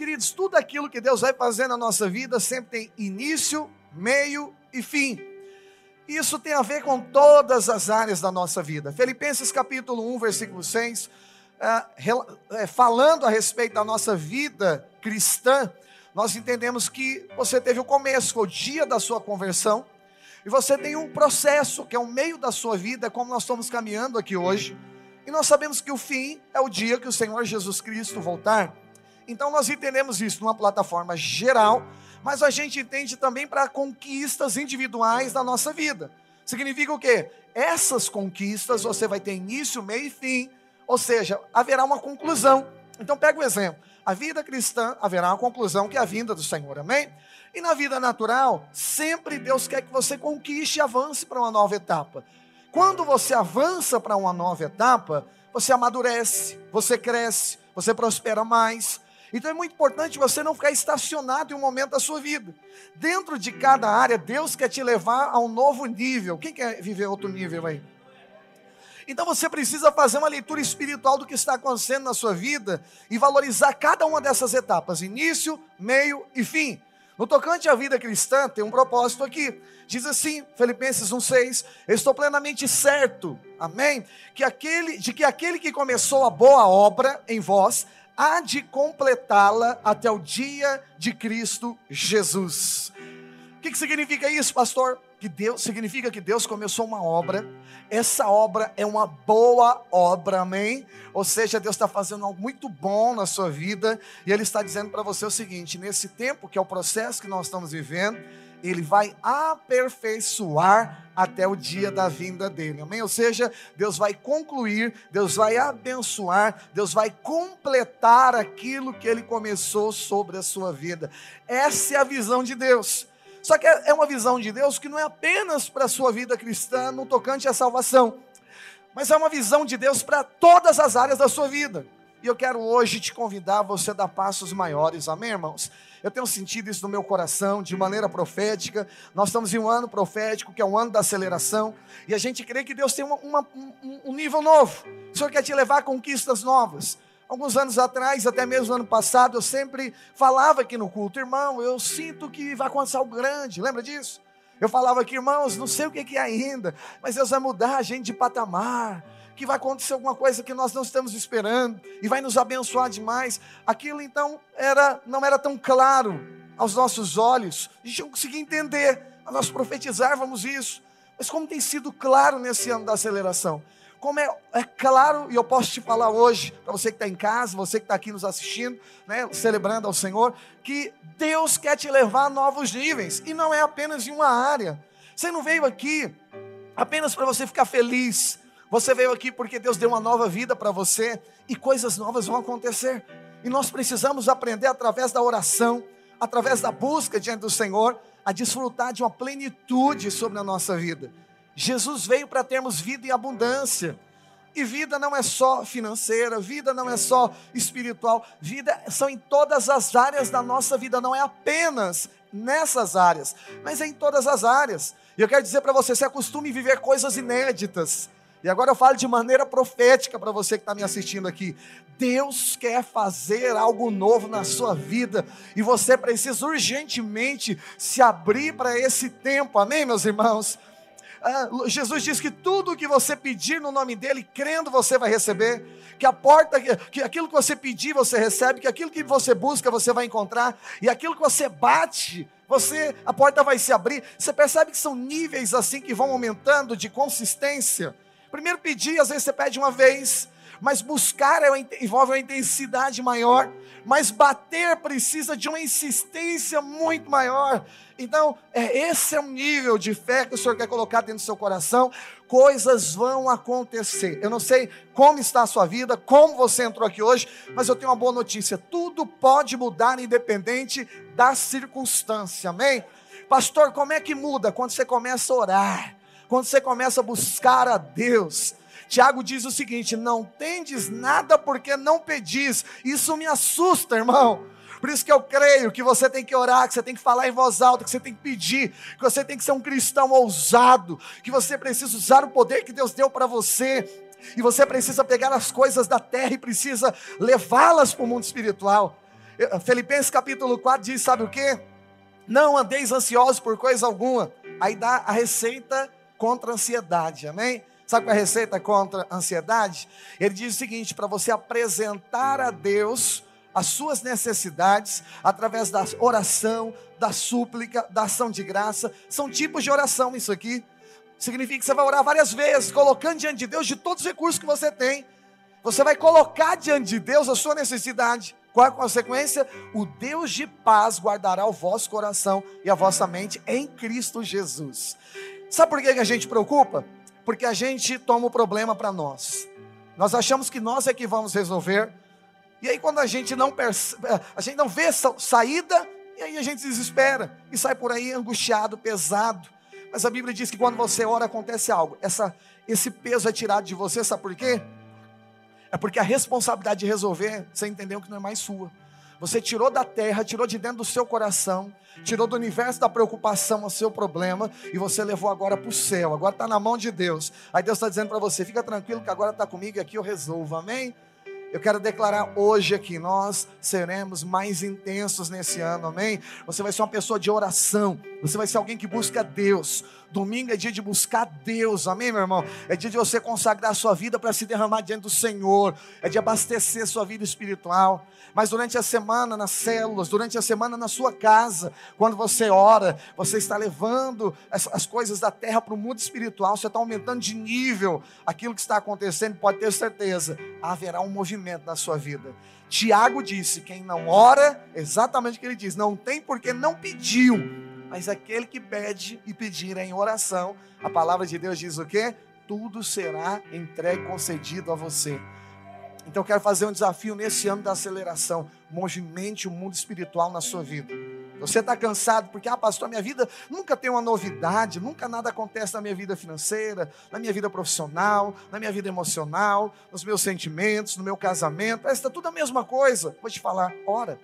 Queridos, tudo aquilo que Deus vai fazer na nossa vida sempre tem início, meio e fim. Isso tem a ver com todas as áreas da nossa vida. Filipenses capítulo 1, versículo 6, é, é, falando a respeito da nossa vida cristã, nós entendemos que você teve o começo, o dia da sua conversão, e você tem um processo, que é o meio da sua vida, como nós estamos caminhando aqui hoje, e nós sabemos que o fim é o dia que o Senhor Jesus Cristo voltar. Então nós entendemos isso numa plataforma geral, mas a gente entende também para conquistas individuais da nossa vida. Significa o quê? Essas conquistas você vai ter início, meio e fim, ou seja, haverá uma conclusão. Então pega o exemplo. A vida cristã haverá uma conclusão que é a vinda do Senhor, amém? E na vida natural, sempre Deus quer que você conquiste e avance para uma nova etapa. Quando você avança para uma nova etapa, você amadurece, você cresce, você prospera mais, então é muito importante você não ficar estacionado em um momento da sua vida. Dentro de cada área, Deus quer te levar a um novo nível. Quem quer viver outro nível aí? Então você precisa fazer uma leitura espiritual do que está acontecendo na sua vida e valorizar cada uma dessas etapas: início, meio e fim. No tocante à vida cristã, tem um propósito aqui. Diz assim, Filipenses 1,6: Estou plenamente certo, amém? Que aquele, de que aquele que começou a boa obra em vós há de completá-la até o dia de Cristo Jesus. O que, que significa isso, pastor? Que Deus significa que Deus começou uma obra, essa obra é uma boa obra, amém? Ou seja, Deus está fazendo algo muito bom na sua vida, e Ele está dizendo para você o seguinte: nesse tempo, que é o processo que nós estamos vivendo, ele vai aperfeiçoar até o dia da vinda dele. Amém? Ou seja, Deus vai concluir, Deus vai abençoar, Deus vai completar aquilo que ele começou sobre a sua vida. Essa é a visão de Deus. Só que é uma visão de Deus que não é apenas para a sua vida cristã no tocante à salvação, mas é uma visão de Deus para todas as áreas da sua vida. E eu quero hoje te convidar a você dar passos maiores, amém, irmãos? Eu tenho sentido isso no meu coração, de maneira profética. Nós estamos em um ano profético, que é um ano da aceleração, e a gente crê que Deus tem uma, uma, um, um nível novo. O Senhor quer te levar a conquistas novas. Alguns anos atrás, até mesmo ano passado, eu sempre falava aqui no culto, irmão, eu sinto que vai acontecer algo grande, lembra disso? Eu falava aqui, irmãos, não sei o que é ainda, mas Deus vai mudar a gente de patamar que vai acontecer alguma coisa que nós não estamos esperando e vai nos abençoar demais. Aquilo então era não era tão claro aos nossos olhos, a gente não conseguia entender, nós profetizávamos isso. Mas como tem sido claro nesse ano da aceleração? Como é, é claro, e eu posso te falar hoje, para você que está em casa, você que está aqui nos assistindo, né, celebrando ao Senhor, que Deus quer te levar a novos níveis, e não é apenas em uma área. Você não veio aqui apenas para você ficar feliz, você veio aqui porque Deus deu uma nova vida para você e coisas novas vão acontecer. E nós precisamos aprender através da oração, através da busca diante do Senhor, a desfrutar de uma plenitude sobre a nossa vida. Jesus veio para termos vida em abundância. E vida não é só financeira, vida não é só espiritual, vida são em todas as áreas da nossa vida, não é apenas nessas áreas, mas é em todas as áreas. E eu quero dizer para você: se acostume a viver coisas inéditas. E agora eu falo de maneira profética para você que está me assistindo aqui. Deus quer fazer algo novo na sua vida e você precisa urgentemente se abrir para esse tempo, amém, meus irmãos? Ah, Jesus diz que tudo que você pedir no nome dele, crendo, você vai receber. Que a porta, que aquilo que você pedir, você recebe. Que aquilo que você busca, você vai encontrar. E aquilo que você bate, você, a porta vai se abrir. Você percebe que são níveis assim que vão aumentando de consistência. Primeiro pedir, às vezes você pede uma vez, mas buscar é, envolve uma intensidade maior, mas bater precisa de uma insistência muito maior. Então, é, esse é um nível de fé que o Senhor quer colocar dentro do seu coração. Coisas vão acontecer. Eu não sei como está a sua vida, como você entrou aqui hoje, mas eu tenho uma boa notícia: tudo pode mudar independente da circunstância, amém? Pastor, como é que muda? Quando você começa a orar quando você começa a buscar a Deus. Tiago diz o seguinte: não tendes nada porque não pedis. Isso me assusta, irmão. Por isso que eu creio que você tem que orar, que você tem que falar em voz alta, que você tem que pedir, que você tem que ser um cristão ousado, que você precisa usar o poder que Deus deu para você, e você precisa pegar as coisas da terra e precisa levá-las para o mundo espiritual. Filipenses capítulo 4 diz: sabe o que? Não andeis ansiosos por coisa alguma. Aí dá a receita contra a ansiedade, amém? Sabe qual é a receita contra a ansiedade? Ele diz o seguinte: para você apresentar a Deus as suas necessidades através da oração, da súplica, da ação de graça. São tipos de oração isso aqui. Significa que você vai orar várias vezes, colocando diante de Deus de todos os recursos que você tem. Você vai colocar diante de Deus a sua necessidade. Qual a consequência? O Deus de paz guardará o vosso coração e a vossa mente em Cristo Jesus. Sabe por que a gente preocupa? Porque a gente toma o problema para nós. Nós achamos que nós é que vamos resolver. E aí quando a gente não percebe, a gente não vê saída, e aí a gente desespera e sai por aí angustiado, pesado. Mas a Bíblia diz que quando você ora acontece algo. Essa, esse peso é tirado de você, sabe por quê? É porque a responsabilidade de resolver, você entendeu que não é mais sua. Você tirou da terra, tirou de dentro do seu coração, tirou do universo da preocupação o seu problema e você levou agora para o céu. Agora está na mão de Deus. Aí Deus está dizendo para você: fica tranquilo que agora está comigo e aqui eu resolvo. Amém? Eu quero declarar hoje aqui, nós seremos mais intensos nesse ano, amém? Você vai ser uma pessoa de oração, você vai ser alguém que busca Deus. Domingo é dia de buscar Deus, amém, meu irmão? É dia de você consagrar sua vida para se derramar diante do Senhor, é de abastecer sua vida espiritual. Mas durante a semana nas células, durante a semana na sua casa, quando você ora, você está levando as, as coisas da terra para o mundo espiritual, você está aumentando de nível aquilo que está acontecendo, pode ter certeza, haverá um movimento na sua vida. Tiago disse: quem não ora, exatamente o que ele diz, não tem porque não pediu, mas aquele que pede e pedir em oração, a palavra de Deus diz o quê? Tudo será entregue, concedido a você. Então quero fazer um desafio nesse ano da aceleração. Movimente o mundo espiritual na sua vida. Você está cansado porque, ah, pastor, minha vida nunca tem uma novidade, nunca nada acontece na minha vida financeira, na minha vida profissional, na minha vida emocional, nos meus sentimentos, no meu casamento. Está tudo a mesma coisa. Vou te falar, ora.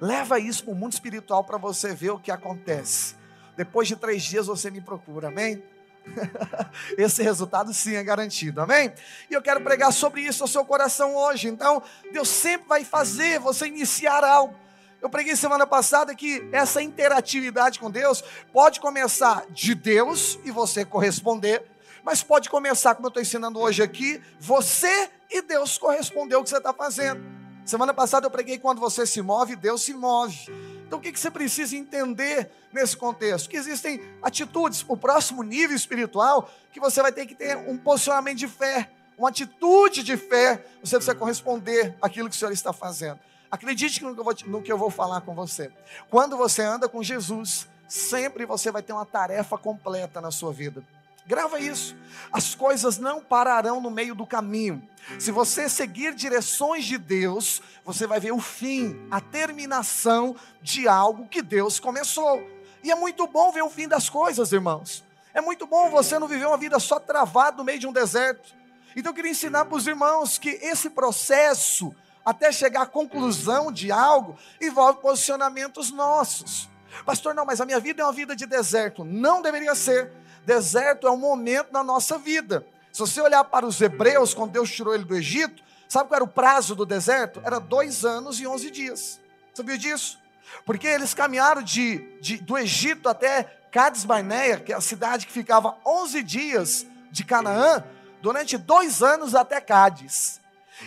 Leva isso para o mundo espiritual para você ver o que acontece. Depois de três dias você me procura, amém? Esse resultado sim é garantido, amém? E eu quero pregar sobre isso ao seu coração hoje. Então, Deus sempre vai fazer você iniciar algo. Eu preguei semana passada que essa interatividade com Deus pode começar de Deus e você corresponder, mas pode começar, como eu estou ensinando hoje aqui, você e Deus corresponder ao que você está fazendo. Semana passada eu preguei quando você se move, Deus se move. Então o que você precisa entender nesse contexto? Que existem atitudes, o próximo nível espiritual, que você vai ter que ter um posicionamento de fé, uma atitude de fé, você precisa corresponder àquilo que o Senhor está fazendo. Acredite no que, vou, no que eu vou falar com você. Quando você anda com Jesus, sempre você vai ter uma tarefa completa na sua vida. Grava isso. As coisas não pararão no meio do caminho. Se você seguir direções de Deus, você vai ver o fim, a terminação de algo que Deus começou. E é muito bom ver o fim das coisas, irmãos. É muito bom você não viver uma vida só travado no meio de um deserto. Então eu queria ensinar para os irmãos que esse processo, até chegar à conclusão de algo, envolve posicionamentos nossos. Pastor, não, mas a minha vida é uma vida de deserto. Não deveria ser. Deserto é um momento na nossa vida. Se você olhar para os hebreus, quando Deus tirou ele do Egito, sabe qual era o prazo do deserto? Era dois anos e onze dias. Sabia disso? Porque eles caminharam de, de do Egito até Cades Barneia, que é a cidade que ficava 11 dias de Canaã, durante dois anos até Cádiz.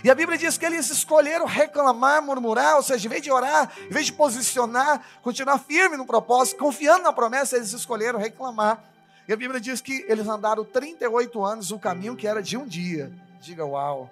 E a Bíblia diz que eles escolheram reclamar, murmurar, ou seja, em vez de orar, em vez de posicionar, continuar firme no propósito, confiando na promessa, eles escolheram reclamar. E a Bíblia diz que eles andaram 38 anos o caminho que era de um dia. Diga uau.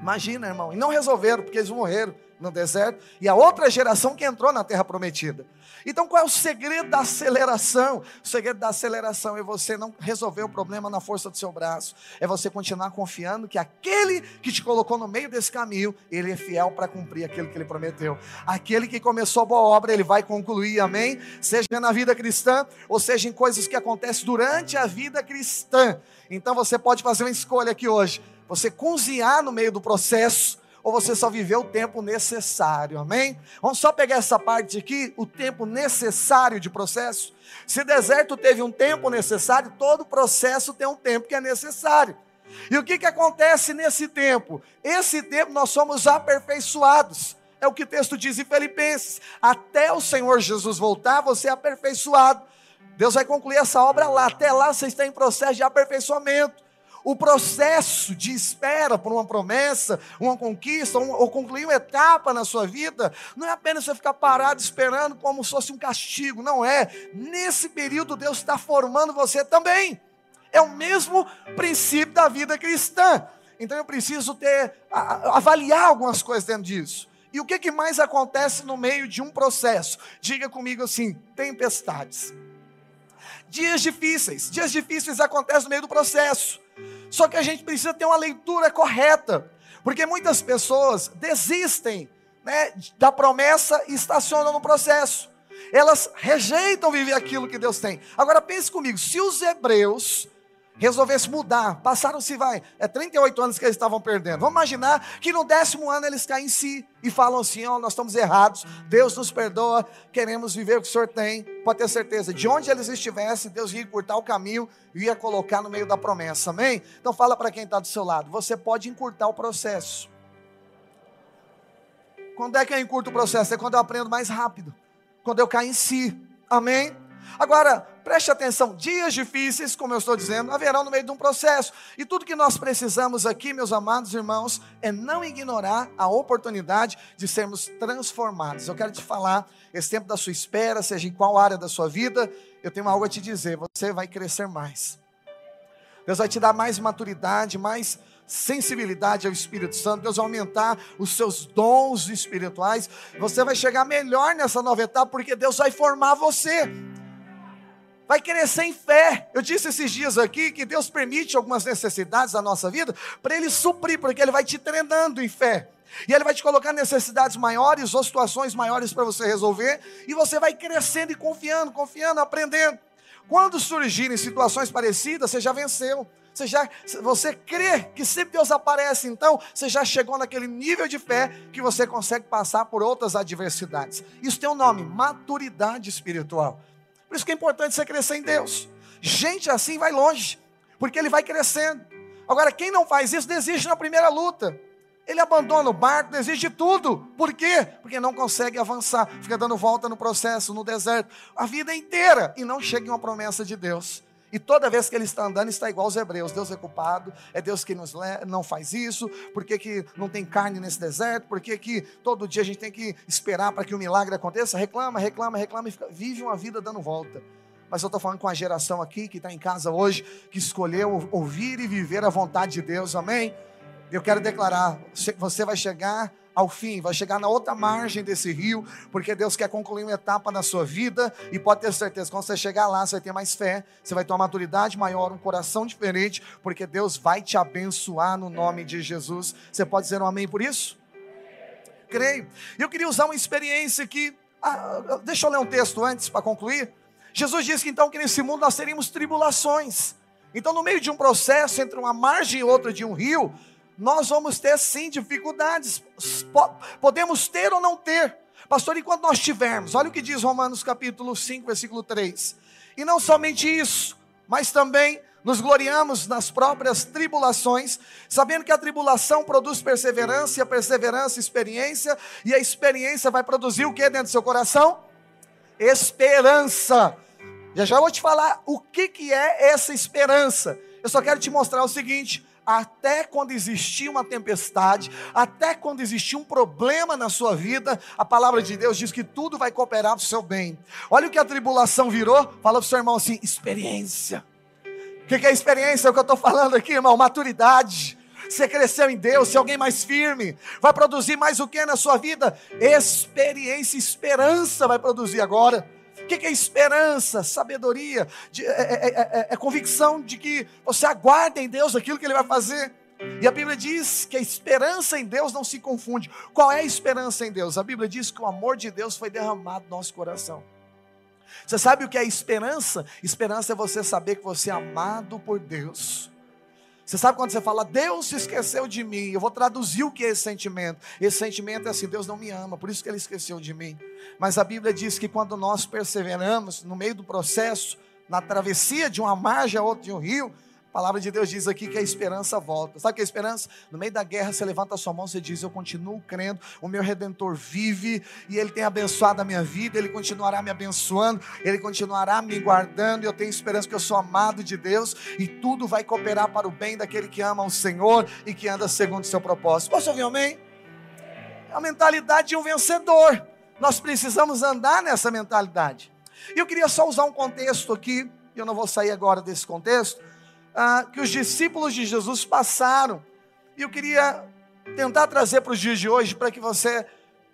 Imagina, irmão. E não resolveram, porque eles morreram no deserto. E a outra geração que entrou na terra prometida. Então, qual é o segredo da aceleração? O segredo da aceleração é você não resolver o problema na força do seu braço. É você continuar confiando que aquele que te colocou no meio desse caminho, ele é fiel para cumprir aquilo que ele prometeu. Aquele que começou a boa obra, ele vai concluir, amém? Seja na vida cristã, ou seja em coisas que acontecem durante a vida cristã. Então, você pode fazer uma escolha aqui hoje. Você cozinhar no meio do processo ou você só viveu o tempo necessário, amém? Vamos só pegar essa parte aqui, o tempo necessário de processo. Se deserto teve um tempo necessário, todo processo tem um tempo que é necessário. E o que, que acontece nesse tempo? Esse tempo nós somos aperfeiçoados. É o que o texto diz em Filipenses. Até o Senhor Jesus voltar, você é aperfeiçoado. Deus vai concluir essa obra lá. Até lá você está em processo de aperfeiçoamento. O processo de espera por uma promessa, uma conquista, um, ou concluir uma etapa na sua vida, não é apenas você ficar parado esperando como se fosse um castigo, não é. Nesse período, Deus está formando você também. É o mesmo princípio da vida cristã. Então eu preciso ter, avaliar algumas coisas dentro disso. E o que, que mais acontece no meio de um processo? Diga comigo assim: tempestades. Dias difíceis. Dias difíceis acontecem no meio do processo. Só que a gente precisa ter uma leitura correta, porque muitas pessoas desistem né, da promessa e estacionam no processo. Elas rejeitam viver aquilo que Deus tem. Agora pense comigo, se os hebreus resolvesse mudar, passaram-se, vai, é 38 anos que eles estavam perdendo. Vamos imaginar que no décimo ano eles caem em si e falam assim: ó, oh, nós estamos errados, Deus nos perdoa, queremos viver o que o Senhor tem. Pode ter certeza, de onde eles estivessem, Deus ia encurtar o caminho e ia colocar no meio da promessa, amém? Então fala para quem está do seu lado: você pode encurtar o processo. Quando é que eu encurto o processo? É quando eu aprendo mais rápido, quando eu caio em si, amém? Agora, preste atenção: dias difíceis, como eu estou dizendo, haverão no meio de um processo. E tudo que nós precisamos aqui, meus amados irmãos, é não ignorar a oportunidade de sermos transformados. Eu quero te falar, esse tempo da sua espera, seja em qual área da sua vida, eu tenho algo a te dizer: você vai crescer mais. Deus vai te dar mais maturidade, mais sensibilidade ao Espírito Santo, Deus vai aumentar os seus dons espirituais, você vai chegar melhor nessa nova etapa, porque Deus vai formar você vai crescer em fé. Eu disse esses dias aqui que Deus permite algumas necessidades da nossa vida para Ele suprir, porque Ele vai te treinando em fé. E Ele vai te colocar necessidades maiores ou situações maiores para você resolver, e você vai crescendo e confiando, confiando, aprendendo. Quando surgirem situações parecidas, você já venceu. Você já, você crê que sempre Deus aparece, então você já chegou naquele nível de fé que você consegue passar por outras adversidades. Isso tem um nome, maturidade espiritual. Por isso que é importante você crescer em Deus. Gente assim vai longe, porque ele vai crescendo. Agora, quem não faz isso, desiste na primeira luta. Ele abandona o barco, desiste de tudo. Por quê? Porque não consegue avançar, fica dando volta no processo, no deserto, a vida inteira e não chega em uma promessa de Deus. E toda vez que ele está andando, está igual aos hebreus. Deus é culpado, é Deus que nos não faz isso, por que, que não tem carne nesse deserto, por que, que todo dia a gente tem que esperar para que o milagre aconteça? Reclama, reclama, reclama e fica, vive uma vida dando volta. Mas eu estou falando com a geração aqui que está em casa hoje, que escolheu ouvir e viver a vontade de Deus, amém? Eu quero declarar: você vai chegar ao fim, vai chegar na outra margem desse rio, porque Deus quer concluir uma etapa na sua vida e pode ter certeza, quando você chegar lá, você vai ter mais fé, você vai ter uma maturidade maior, um coração diferente, porque Deus vai te abençoar no nome de Jesus. Você pode dizer um amém por isso? Creio. Eu queria usar uma experiência. Ah, ah, deixa eu ler um texto antes para concluir. Jesus disse que então que nesse mundo nós teríamos tribulações. Então, no meio de um processo entre uma margem e outra de um rio, nós vamos ter sim dificuldades. Podemos ter ou não ter. Pastor, enquanto nós tivermos, olha o que diz Romanos capítulo 5, versículo 3. E não somente isso, mas também nos gloriamos nas próprias tribulações, sabendo que a tribulação produz perseverança, e a perseverança, experiência, e a experiência vai produzir o que dentro do seu coração? Esperança. Já já vou te falar o que, que é essa esperança. Eu só quero te mostrar o seguinte: até quando existir uma tempestade, até quando existir um problema na sua vida, a palavra de Deus diz que tudo vai cooperar para o seu bem. Olha o que a tribulação virou, fala para o seu irmão assim: experiência. O que, que é experiência? É o que eu estou falando aqui, irmão, maturidade. Você cresceu em Deus, ser alguém mais firme, vai produzir mais o que na sua vida? Experiência, esperança vai produzir agora. O que é esperança? Sabedoria, de, é, é, é, é convicção de que você aguarda em Deus aquilo que Ele vai fazer. E a Bíblia diz que a esperança em Deus não se confunde. Qual é a esperança em Deus? A Bíblia diz que o amor de Deus foi derramado no nosso coração. Você sabe o que é esperança? Esperança é você saber que você é amado por Deus. Você sabe quando você fala, Deus se esqueceu de mim? Eu vou traduzir o que é esse sentimento. Esse sentimento é assim: Deus não me ama, por isso que ele esqueceu de mim. Mas a Bíblia diz que quando nós perseveramos no meio do processo, na travessia de uma margem a outra de um rio, palavra de Deus diz aqui que a esperança volta. Sabe o que é esperança? No meio da guerra, você levanta a sua mão, você diz: Eu continuo crendo, o meu redentor vive e ele tem abençoado a minha vida, ele continuará me abençoando, ele continuará me guardando. E eu tenho esperança que eu sou amado de Deus e tudo vai cooperar para o bem daquele que ama o Senhor e que anda segundo o seu propósito. Posso ouvir amém? É a mentalidade de um vencedor. Nós precisamos andar nessa mentalidade. E eu queria só usar um contexto aqui, eu não vou sair agora desse contexto ah, que os discípulos de Jesus passaram. E eu queria tentar trazer para os dias de hoje para que você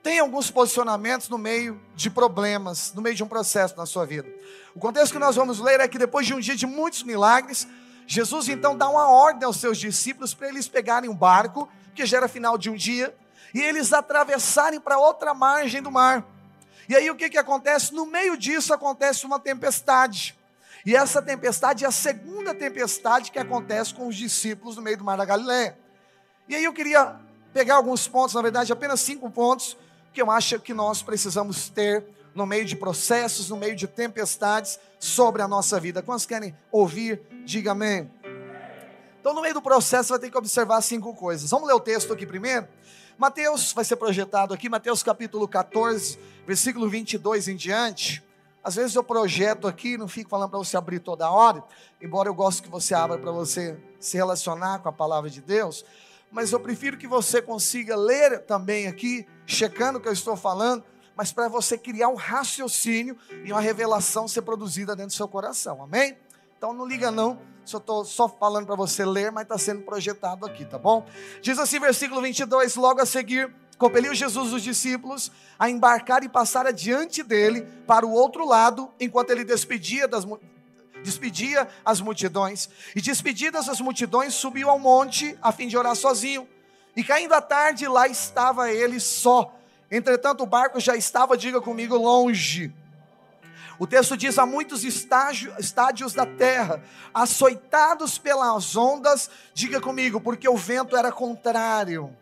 tenha alguns posicionamentos no meio de problemas, no meio de um processo na sua vida. O contexto que nós vamos ler é que depois de um dia de muitos milagres, Jesus então dá uma ordem aos seus discípulos para eles pegarem um barco, que já era final de um dia, e eles atravessarem para outra margem do mar. E aí o que, que acontece? No meio disso acontece uma tempestade. E essa tempestade é a segunda tempestade que acontece com os discípulos no meio do mar da Galileia. E aí eu queria pegar alguns pontos, na verdade, apenas cinco pontos, que eu acho que nós precisamos ter no meio de processos, no meio de tempestades sobre a nossa vida. Quantos querem ouvir? Diga amém. Então, no meio do processo, vai ter que observar cinco coisas. Vamos ler o texto aqui primeiro? Mateus vai ser projetado aqui, Mateus capítulo 14, versículo 22 em diante. Às vezes eu projeto aqui, não fico falando para você abrir toda hora, embora eu goste que você abra para você se relacionar com a palavra de Deus, mas eu prefiro que você consiga ler também aqui, checando o que eu estou falando, mas para você criar um raciocínio e uma revelação ser produzida dentro do seu coração, amém? Então não liga não, se eu estou só falando para você ler, mas está sendo projetado aqui, tá bom? Diz assim, versículo 22, logo a seguir, compeliu Jesus os discípulos a embarcar e passar adiante dele para o outro lado, enquanto ele despedia das despedia as multidões. E despedidas as multidões, subiu ao monte a fim de orar sozinho. E caindo a tarde, lá estava ele só. Entretanto, o barco já estava, diga comigo, longe. O texto diz: há muitos estágio, estádios da terra, açoitados pelas ondas, diga comigo, porque o vento era contrário.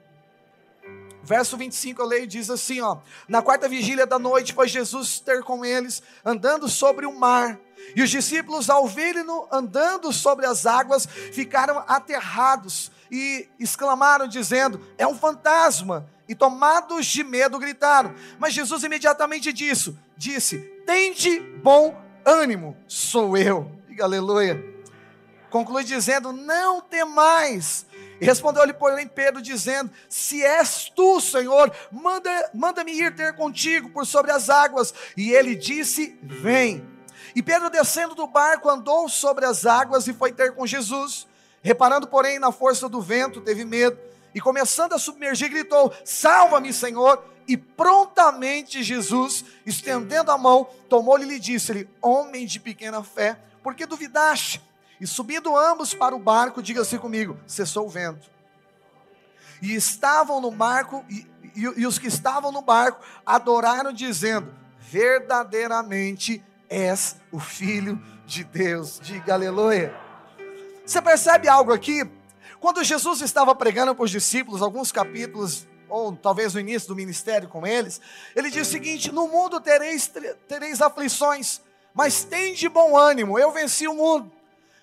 Verso 25 eu leio diz assim, ó: Na quarta vigília da noite foi Jesus ter com eles andando sobre o mar. E os discípulos ao verem-no andando sobre as águas, ficaram aterrados e exclamaram dizendo: "É um fantasma!" E tomados de medo gritaram. Mas Jesus imediatamente disse: disse: "Tende bom ânimo, sou eu." Diga aleluia. Conclui dizendo: "Não temais." Respondeu-lhe, porém, Pedro, dizendo: Se és tu, Senhor, manda-me manda ir ter contigo por sobre as águas. E ele disse: Vem. E Pedro, descendo do barco, andou sobre as águas e foi ter com Jesus. Reparando, porém, na força do vento, teve medo. E começando a submergir, gritou: Salva-me, Senhor! E prontamente Jesus, estendendo a mão, tomou-lhe e lhe disse-lhe: Homem de pequena fé, por que duvidaste? E subindo ambos para o barco, diga-se comigo: cessou o vento. E estavam no barco, e, e, e os que estavam no barco adoraram, dizendo: Verdadeiramente és o Filho de Deus. Diga aleluia. Você percebe algo aqui? Quando Jesus estava pregando para os discípulos, alguns capítulos, ou talvez no início do ministério com eles, ele diz o seguinte: No mundo tereis, tereis aflições, mas tem de bom ânimo, eu venci o mundo.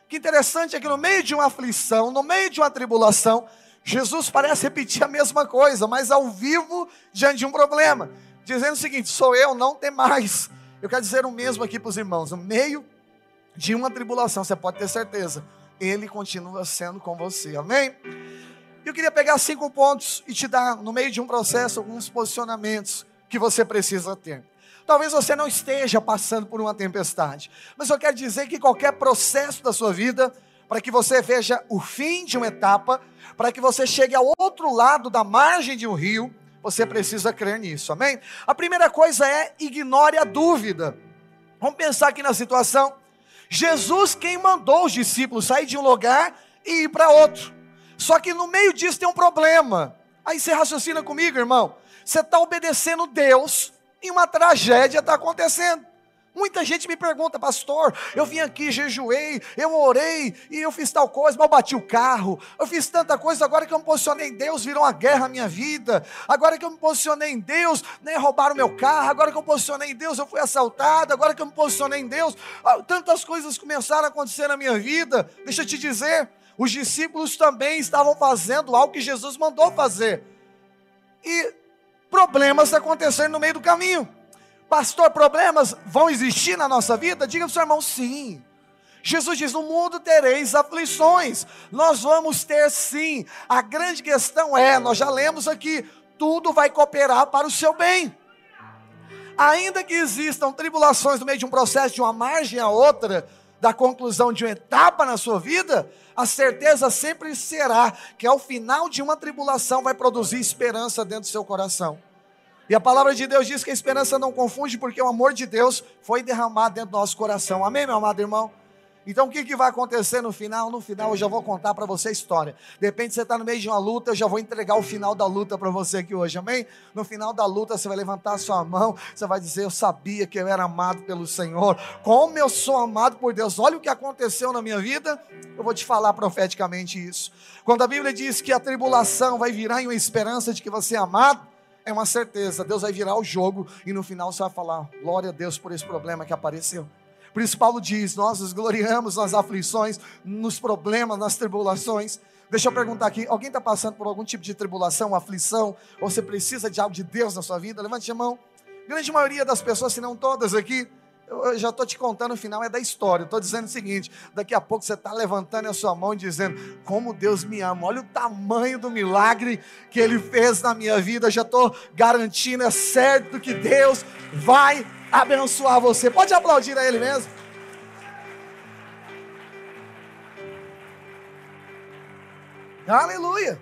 Que interessante é que no meio de uma aflição, no meio de uma tribulação, Jesus parece repetir a mesma coisa, mas ao vivo, diante de um problema, dizendo o seguinte: sou eu, não tem mais. Eu quero dizer o mesmo aqui para os irmãos: no meio de uma tribulação, você pode ter certeza, Ele continua sendo com você, amém? Eu queria pegar cinco pontos e te dar, no meio de um processo, alguns posicionamentos que você precisa ter. Talvez você não esteja passando por uma tempestade, mas eu quero dizer que qualquer processo da sua vida, para que você veja o fim de uma etapa, para que você chegue ao outro lado da margem de um rio, você precisa crer nisso, amém? A primeira coisa é ignore a dúvida. Vamos pensar aqui na situação. Jesus, quem mandou os discípulos sair de um lugar e ir para outro. Só que no meio disso tem um problema. Aí você raciocina comigo, irmão. Você está obedecendo Deus, e uma tragédia está acontecendo. Muita gente me pergunta, pastor, eu vim aqui, jejuei, eu orei e eu fiz tal coisa, eu bati o carro, eu fiz tanta coisa, agora que eu me posicionei em Deus, virou uma guerra na minha vida, agora que eu me posicionei em Deus, nem roubaram meu carro, agora que eu me posicionei em Deus, eu fui assaltado, agora que eu me posicionei em Deus, ah, tantas coisas começaram a acontecer na minha vida, deixa eu te dizer, Os discípulos também estavam fazendo algo que Jesus mandou fazer. E problemas aconteceram no meio do caminho. Pastor, problemas vão existir na nossa vida? Diga para o seu irmão, sim. Jesus diz: No mundo tereis aflições. Nós vamos ter sim. A grande questão é: nós já lemos aqui, tudo vai cooperar para o seu bem. Ainda que existam tribulações no meio de um processo de uma margem a outra, da conclusão de uma etapa na sua vida, a certeza sempre será que ao final de uma tribulação vai produzir esperança dentro do seu coração. E a palavra de Deus diz que a esperança não confunde, porque o amor de Deus foi derramado dentro do nosso coração. Amém, meu amado irmão? Então o que, que vai acontecer no final? No final eu já vou contar para você a história. De repente você está no meio de uma luta, eu já vou entregar o final da luta para você aqui hoje, amém? No final da luta você vai levantar a sua mão, você vai dizer: Eu sabia que eu era amado pelo Senhor, como eu sou amado por Deus. Olha o que aconteceu na minha vida, eu vou te falar profeticamente isso. Quando a Bíblia diz que a tribulação vai virar em uma esperança de que você é amado, é uma certeza, Deus vai virar o jogo e no final você vai falar: Glória a Deus por esse problema que apareceu. Por isso, Paulo diz: Nós nos gloriamos nas aflições, nos problemas, nas tribulações. Deixa eu perguntar aqui: alguém está passando por algum tipo de tribulação, aflição, ou você precisa de algo de Deus na sua vida? Levante a mão. Grande maioria das pessoas, se não todas aqui, eu já estou te contando o final é da história. Estou dizendo o seguinte: daqui a pouco você está levantando a sua mão e dizendo, como Deus me ama. Olha o tamanho do milagre que Ele fez na minha vida. Já estou garantindo, é certo que Deus vai abençoar você. Pode aplaudir a Ele mesmo. Aleluia.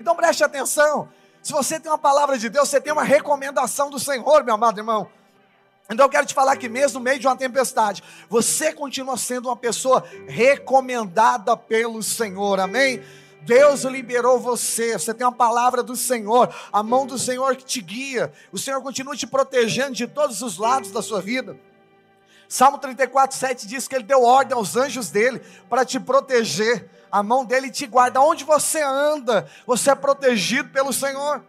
Então preste atenção. Se você tem uma palavra de Deus, você tem uma recomendação do Senhor, meu amado irmão. Então eu quero te falar que mesmo no meio de uma tempestade, você continua sendo uma pessoa recomendada pelo Senhor. Amém? Deus liberou você, você tem uma palavra do Senhor, a mão do Senhor que te guia, o Senhor continua te protegendo de todos os lados da sua vida. Salmo 34, 7 diz que ele deu ordem aos anjos dele para te proteger, a mão dele te guarda, onde você anda, você é protegido pelo Senhor.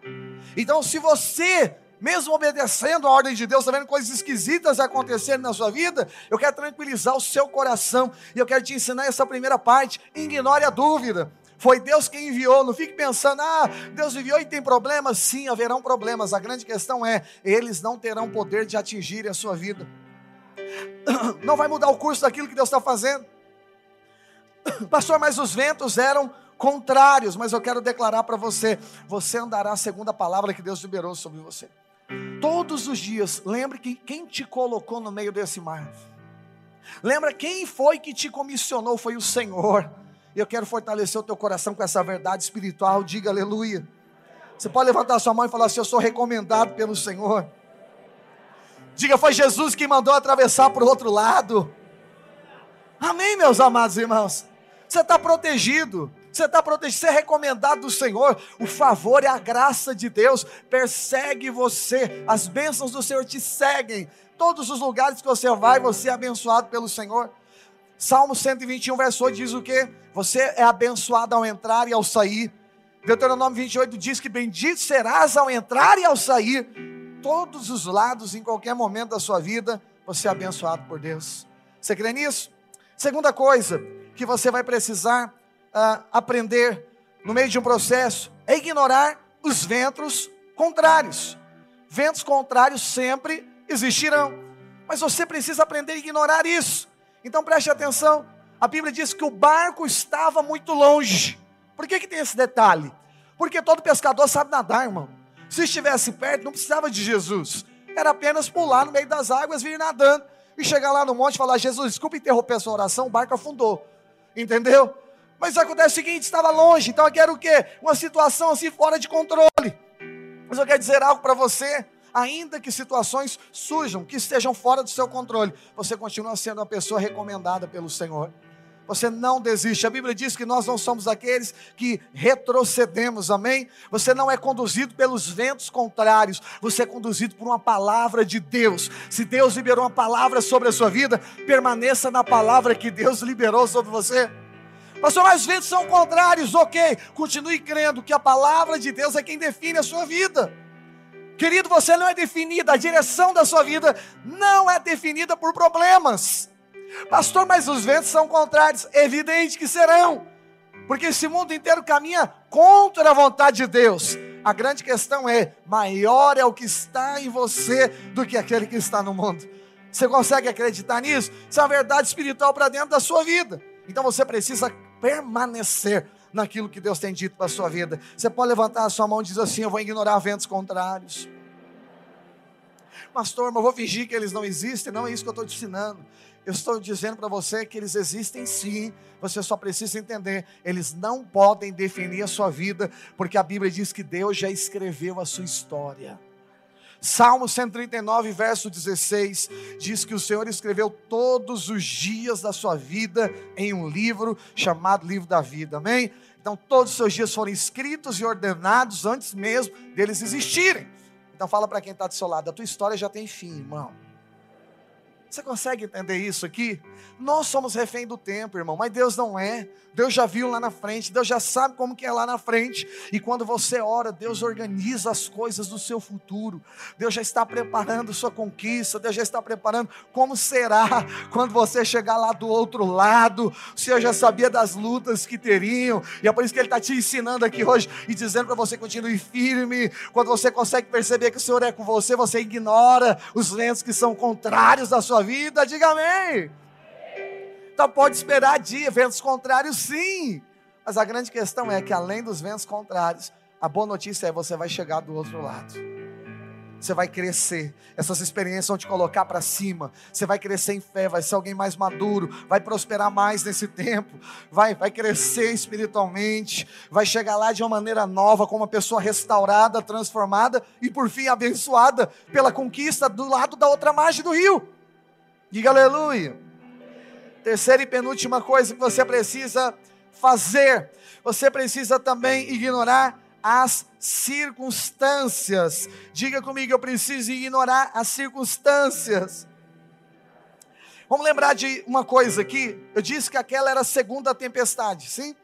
Então, se você mesmo obedecendo a ordem de Deus, está vendo coisas esquisitas acontecendo na sua vida, eu quero tranquilizar o seu coração, e eu quero te ensinar essa primeira parte, ignore a dúvida, foi Deus quem enviou. Não fique pensando, ah, Deus enviou e tem problemas. Sim, haverão problemas. A grande questão é, eles não terão poder de atingir a sua vida. Não vai mudar o curso daquilo que Deus está fazendo. Pastor, mas os ventos eram contrários. Mas eu quero declarar para você: você andará segundo a palavra que Deus liberou sobre você. Todos os dias, lembre que quem te colocou no meio desse mar. Lembra quem foi que te comissionou? Foi o Senhor. Eu quero fortalecer o teu coração com essa verdade espiritual. Diga aleluia. Você pode levantar sua mão e falar assim: Eu sou recomendado pelo Senhor. Diga, foi Jesus que mandou atravessar para o outro lado. Amém, meus amados irmãos. Você está protegido. Você está protegido, você é recomendado do Senhor. O favor e a graça de Deus persegue você. As bênçãos do Senhor te seguem. Todos os lugares que você vai, você é abençoado pelo Senhor. Salmo 121, verso 8 diz o que? Você é abençoado ao entrar e ao sair. Deuteronômio 28 diz que bendito serás ao entrar e ao sair. Todos os lados, em qualquer momento da sua vida, você é abençoado por Deus. Você crê nisso? Segunda coisa que você vai precisar uh, aprender no meio de um processo é ignorar os ventos contrários. Ventos contrários sempre existirão, mas você precisa aprender a ignorar isso. Então preste atenção, a Bíblia diz que o barco estava muito longe. Por que, que tem esse detalhe? Porque todo pescador sabe nadar, irmão. Se estivesse perto, não precisava de Jesus. Era apenas pular no meio das águas, vir nadando e chegar lá no monte e falar: Jesus, desculpa interromper a sua oração, o barco afundou. Entendeu? Mas acontece o seguinte: estava longe, então aqui era o quê? Uma situação assim fora de controle. Mas eu quero dizer algo para você ainda que situações surjam, que estejam fora do seu controle, você continua sendo uma pessoa recomendada pelo Senhor. Você não desiste. A Bíblia diz que nós não somos aqueles que retrocedemos, amém? Você não é conduzido pelos ventos contrários, você é conduzido por uma palavra de Deus. Se Deus liberou uma palavra sobre a sua vida, permaneça na palavra que Deus liberou sobre você. Pastor, mas os ventos são contrários, ok. Continue crendo que a palavra de Deus é quem define a sua vida. Querido, você não é definido, a direção da sua vida não é definida por problemas. Pastor, mas os ventos são contrários. Evidente que serão, porque esse mundo inteiro caminha contra a vontade de Deus. A grande questão é: maior é o que está em você do que aquele que está no mundo. Você consegue acreditar nisso? Isso é uma verdade espiritual para dentro da sua vida. Então você precisa permanecer naquilo que Deus tem dito para a sua vida. Você pode levantar a sua mão e dizer assim: Eu vou ignorar ventos contrários. Mas eu vou fingir que eles não existem. Não é isso que eu estou te ensinando. Eu estou dizendo para você que eles existem sim, você só precisa entender, eles não podem definir a sua vida, porque a Bíblia diz que Deus já escreveu a sua história. Salmo 139, verso 16, diz que o Senhor escreveu todos os dias da sua vida em um livro chamado Livro da Vida, amém? Então, todos os seus dias foram escritos e ordenados antes mesmo deles existirem. Então, fala para quem está do seu lado: a tua história já tem fim, irmão. Você consegue entender isso aqui? Nós somos refém do tempo, irmão, mas Deus não é. Deus já viu lá na frente, Deus já sabe como que é lá na frente. E quando você ora, Deus organiza as coisas do seu futuro. Deus já está preparando sua conquista, Deus já está preparando como será quando você chegar lá do outro lado. O Senhor já sabia das lutas que teriam, e é por isso que Ele está te ensinando aqui hoje e dizendo para você continue firme. Quando você consegue perceber que o Senhor é com você, você ignora os ventos que são contrários da sua vida. Diga amém. Então pode esperar dia, ventos contrários, sim. Mas a grande questão é que além dos ventos contrários, a boa notícia é você vai chegar do outro lado. Você vai crescer. Essas experiências vão te colocar para cima. Você vai crescer em fé, vai ser alguém mais maduro, vai prosperar mais nesse tempo, vai, vai crescer espiritualmente, vai chegar lá de uma maneira nova, como uma pessoa restaurada, transformada e por fim abençoada pela conquista do lado da outra margem do rio. Diga aleluia. Terceira e penúltima coisa que você precisa fazer, você precisa também ignorar as circunstâncias. Diga comigo, eu preciso ignorar as circunstâncias. Vamos lembrar de uma coisa aqui. Eu disse que aquela era a segunda tempestade, sim?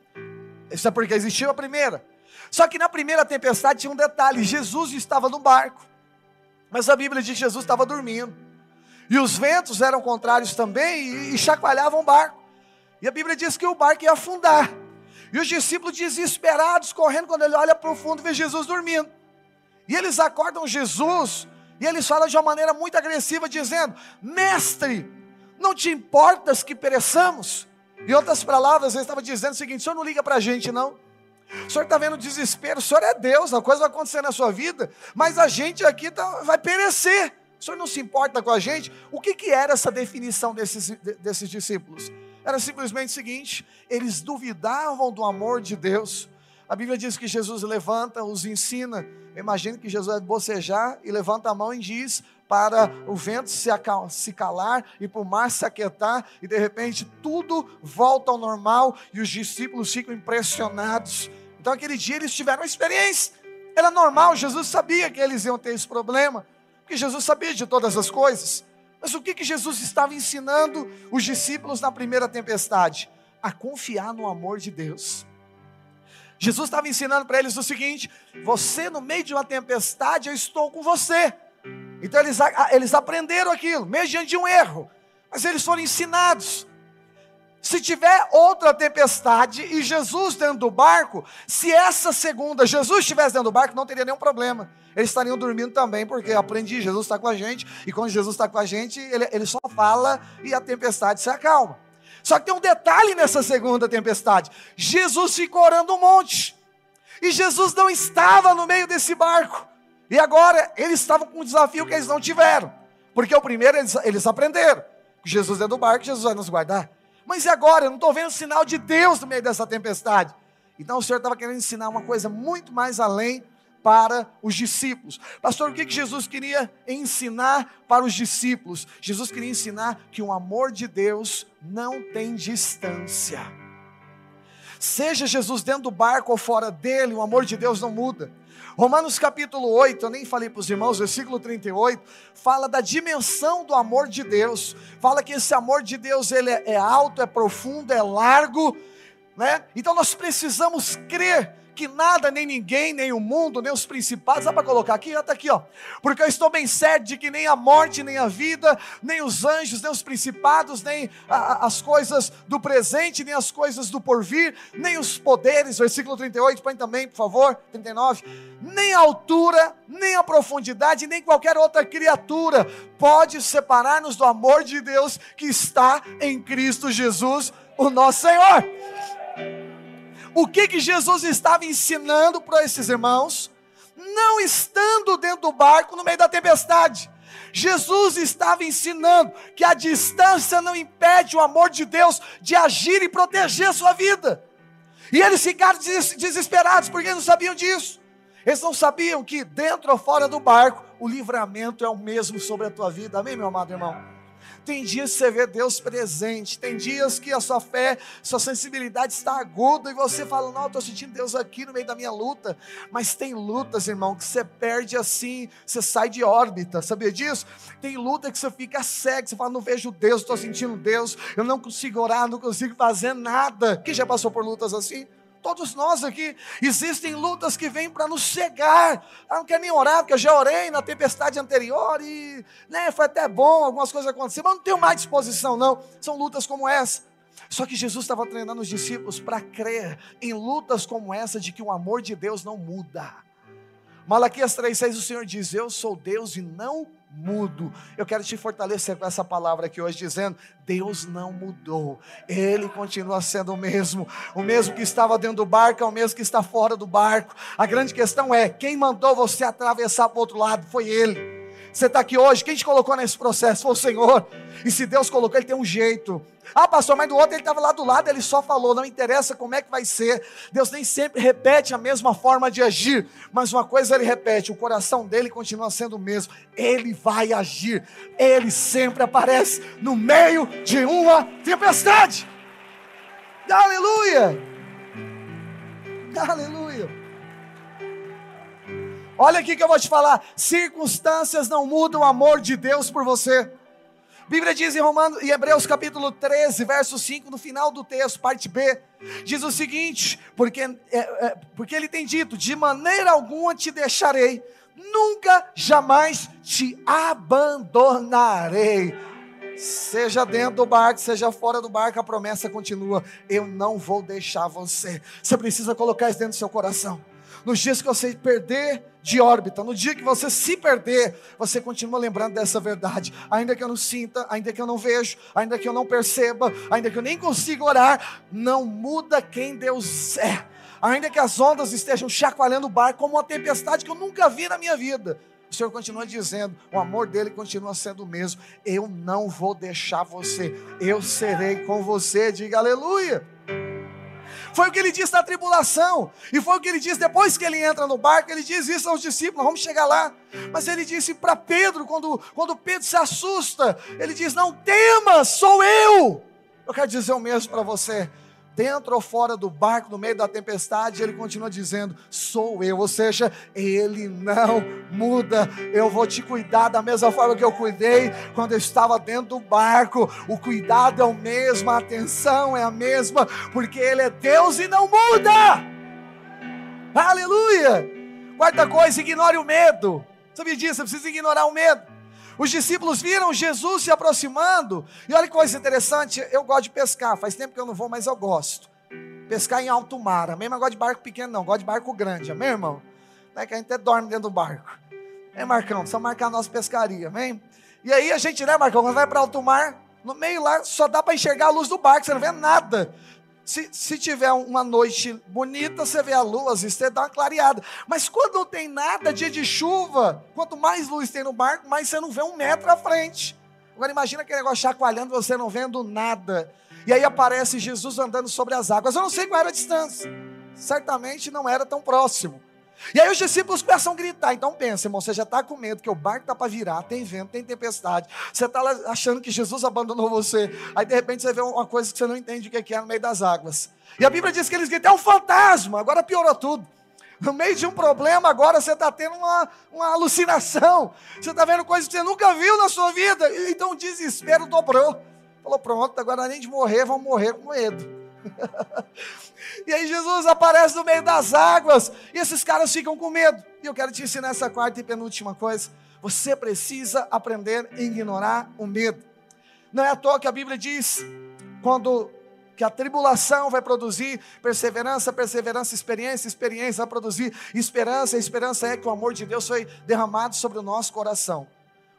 Isso é porque existiu a primeira. Só que na primeira tempestade tinha um detalhe: Jesus estava no barco, mas a Bíblia diz que Jesus estava dormindo. E os ventos eram contrários também e, chacoalhavam o barco. E a Bíblia diz que o barco ia afundar. E os discípulos desesperados, correndo, quando ele olha para o fundo, vê Jesus dormindo. E eles acordam Jesus, e eles falam de uma maneira muito agressiva, dizendo: Mestre, não te importas que pereçamos? Em outras palavras, ele estava dizendo o seguinte: o senhor não liga para a gente, não. O senhor está vendo desespero, o senhor é Deus, a coisa vai acontecer na sua vida, mas a gente aqui tá, vai perecer. O senhor não se importa com a gente? O que, que era essa definição desses, desses discípulos? Era simplesmente o seguinte: eles duvidavam do amor de Deus. A Bíblia diz que Jesus levanta, os ensina. Imagina que Jesus vai bocejar e levanta a mão e diz para o vento se, se calar e para o mar se aquietar, e de repente tudo volta ao normal e os discípulos ficam impressionados. Então, aquele dia eles tiveram uma experiência, era normal, Jesus sabia que eles iam ter esse problema. Porque Jesus sabia de todas as coisas. Mas o que, que Jesus estava ensinando os discípulos na primeira tempestade? A confiar no amor de Deus. Jesus estava ensinando para eles o seguinte: você no meio de uma tempestade, eu estou com você. Então eles, eles aprenderam aquilo, mediante de um erro, mas eles foram ensinados. Se tiver outra tempestade e Jesus dentro do barco, se essa segunda Jesus estivesse dentro do barco, não teria nenhum problema. Eles estariam dormindo também, porque aprendi, Jesus está com a gente, e quando Jesus está com a gente, ele, ele só fala e a tempestade se acalma. Só que tem um detalhe nessa segunda tempestade: Jesus ficou orando um monte, e Jesus não estava no meio desse barco, e agora eles estavam com um desafio que eles não tiveram, porque o primeiro eles, eles aprenderam: Jesus é do barco, Jesus vai nos guardar. Mas e agora? Eu não estou vendo sinal de Deus no meio dessa tempestade. Então o Senhor estava querendo ensinar uma coisa muito mais além para os discípulos. Pastor, o que Jesus queria ensinar para os discípulos? Jesus queria ensinar que o amor de Deus não tem distância. Seja Jesus dentro do barco ou fora dele, o amor de Deus não muda. Romanos capítulo 8, eu nem falei para os irmãos, versículo 38, fala da dimensão do amor de Deus. Fala que esse amor de Deus ele é, é alto, é profundo, é largo, né? Então nós precisamos crer que nada, nem ninguém, nem o mundo, nem os principados, dá para colocar aqui? Está aqui, ó. Porque eu estou bem certo de que nem a morte, nem a vida, nem os anjos, nem os principados, nem a, as coisas do presente, nem as coisas do porvir, nem os poderes, versículo 38, põe também, por favor, 39, nem a altura, nem a profundidade, nem qualquer outra criatura pode separar-nos do amor de Deus que está em Cristo Jesus, o nosso Senhor. O que que Jesus estava ensinando para esses irmãos? Não estando dentro do barco no meio da tempestade. Jesus estava ensinando que a distância não impede o amor de Deus de agir e proteger a sua vida. E eles ficaram desesperados porque não sabiam disso. Eles não sabiam que dentro ou fora do barco o livramento é o mesmo sobre a tua vida. Amém, meu amado irmão? Tem dias que você vê Deus presente, tem dias que a sua fé, sua sensibilidade está aguda e você fala: Não, eu estou sentindo Deus aqui no meio da minha luta. Mas tem lutas, irmão, que você perde assim, você sai de órbita, sabia disso? Tem luta que você fica cego, você fala: Não vejo Deus, estou sentindo Deus, eu não consigo orar, não consigo fazer nada. Quem já passou por lutas assim? Todos nós aqui, existem lutas que vêm para nos cegar. Ah, não quer nem orar, porque eu já orei na tempestade anterior e né, foi até bom, algumas coisas aconteceram, mas não tenho mais disposição, não. São lutas como essa. Só que Jesus estava treinando os discípulos para crer em lutas como essa, de que o amor de Deus não muda. Malaquias 3,6 o Senhor diz: Eu sou Deus e não mudo. Eu quero te fortalecer com essa palavra aqui hoje, dizendo: Deus não mudou, Ele continua sendo o mesmo. O mesmo que estava dentro do barco é o mesmo que está fora do barco. A grande questão é: quem mandou você atravessar para o outro lado foi Ele. Você está aqui hoje, quem te colocou nesse processo foi o Senhor. E se Deus colocou, Ele tem um jeito. Ah, pastor, mas do outro ele estava lá do lado, ele só falou, não interessa como é que vai ser. Deus nem sempre repete a mesma forma de agir, mas uma coisa ele repete: o coração dele continua sendo o mesmo. Ele vai agir, ele sempre aparece no meio de uma tempestade. Aleluia! Aleluia! Olha aqui que eu vou te falar: circunstâncias não mudam o amor de Deus por você. Bíblia diz em Romanos, em Hebreus capítulo 13, verso 5, no final do texto, parte B, diz o seguinte: porque, é, é, porque ele tem dito: de maneira alguma te deixarei, nunca jamais te abandonarei. Seja dentro do barco, seja fora do barco, a promessa continua: eu não vou deixar você. Você precisa colocar isso dentro do seu coração nos dias que você perder de órbita, no dia que você se perder, você continua lembrando dessa verdade. Ainda que eu não sinta, ainda que eu não vejo, ainda que eu não perceba, ainda que eu nem consiga orar, não muda quem Deus é. Ainda que as ondas estejam chacoalhando o barco como uma tempestade que eu nunca vi na minha vida. O Senhor continua dizendo, o amor dele continua sendo o mesmo. Eu não vou deixar você, eu serei com você. Diga aleluia. Foi o que ele disse na tribulação. E foi o que ele disse depois que ele entra no barco. Ele diz isso aos discípulos: vamos chegar lá. Mas ele disse para Pedro, quando, quando Pedro se assusta, ele diz: Não temas, sou eu. Eu quero dizer o mesmo para você dentro ou fora do barco, no meio da tempestade, ele continua dizendo: Sou eu, ou seja, ele não muda. Eu vou te cuidar da mesma forma que eu cuidei quando eu estava dentro do barco. O cuidado é o mesmo, a atenção é a mesma, porque ele é Deus e não muda. Aleluia! Quarta coisa, ignore o medo. Sabe disso? Você precisa ignorar o medo. Os discípulos viram Jesus se aproximando. E olha que coisa interessante, eu gosto de pescar. Faz tempo que eu não vou, mas eu gosto. Pescar em alto mar. Amém? Mas gosto de barco pequeno, não. Gosto de barco grande. Amém, irmão? É que a gente até dorme dentro do barco. É, Marcão? Só marcar a nossa pescaria. Amém? E aí a gente, né, Marcão? Quando vai para alto mar, no meio lá só dá para enxergar a luz do barco. Você não vê nada. Se, se tiver uma noite bonita, você vê a lua, às vezes você dá uma clareada. Mas quando não tem nada, dia de chuva, quanto mais luz tem no barco, mais você não vê um metro à frente. Agora imagina aquele negócio chacoalhando, você não vendo nada. E aí aparece Jesus andando sobre as águas. Eu não sei qual era a distância. Certamente não era tão próximo. E aí os discípulos começam a gritar. Então pensa, irmão, você já está com medo que o barco está para virar, tem vento, tem tempestade. Você está achando que Jesus abandonou você. Aí de repente você vê uma coisa que você não entende o que é no meio das águas. E a Bíblia diz que eles gritam, é um fantasma. Agora piorou tudo. No meio de um problema, agora você está tendo uma, uma alucinação. Você está vendo coisas que você nunca viu na sua vida. Então o desespero dobrou. Falou, pronto, agora além de morrer, vão morrer com medo. e aí Jesus aparece no meio das águas e esses caras ficam com medo. E eu quero te ensinar essa quarta e penúltima coisa. Você precisa aprender a ignorar o medo. Não é à toa que a Bíblia diz, quando que a tribulação vai produzir perseverança, perseverança, experiência, experiência vai produzir esperança, a esperança é que o amor de Deus foi derramado sobre o nosso coração.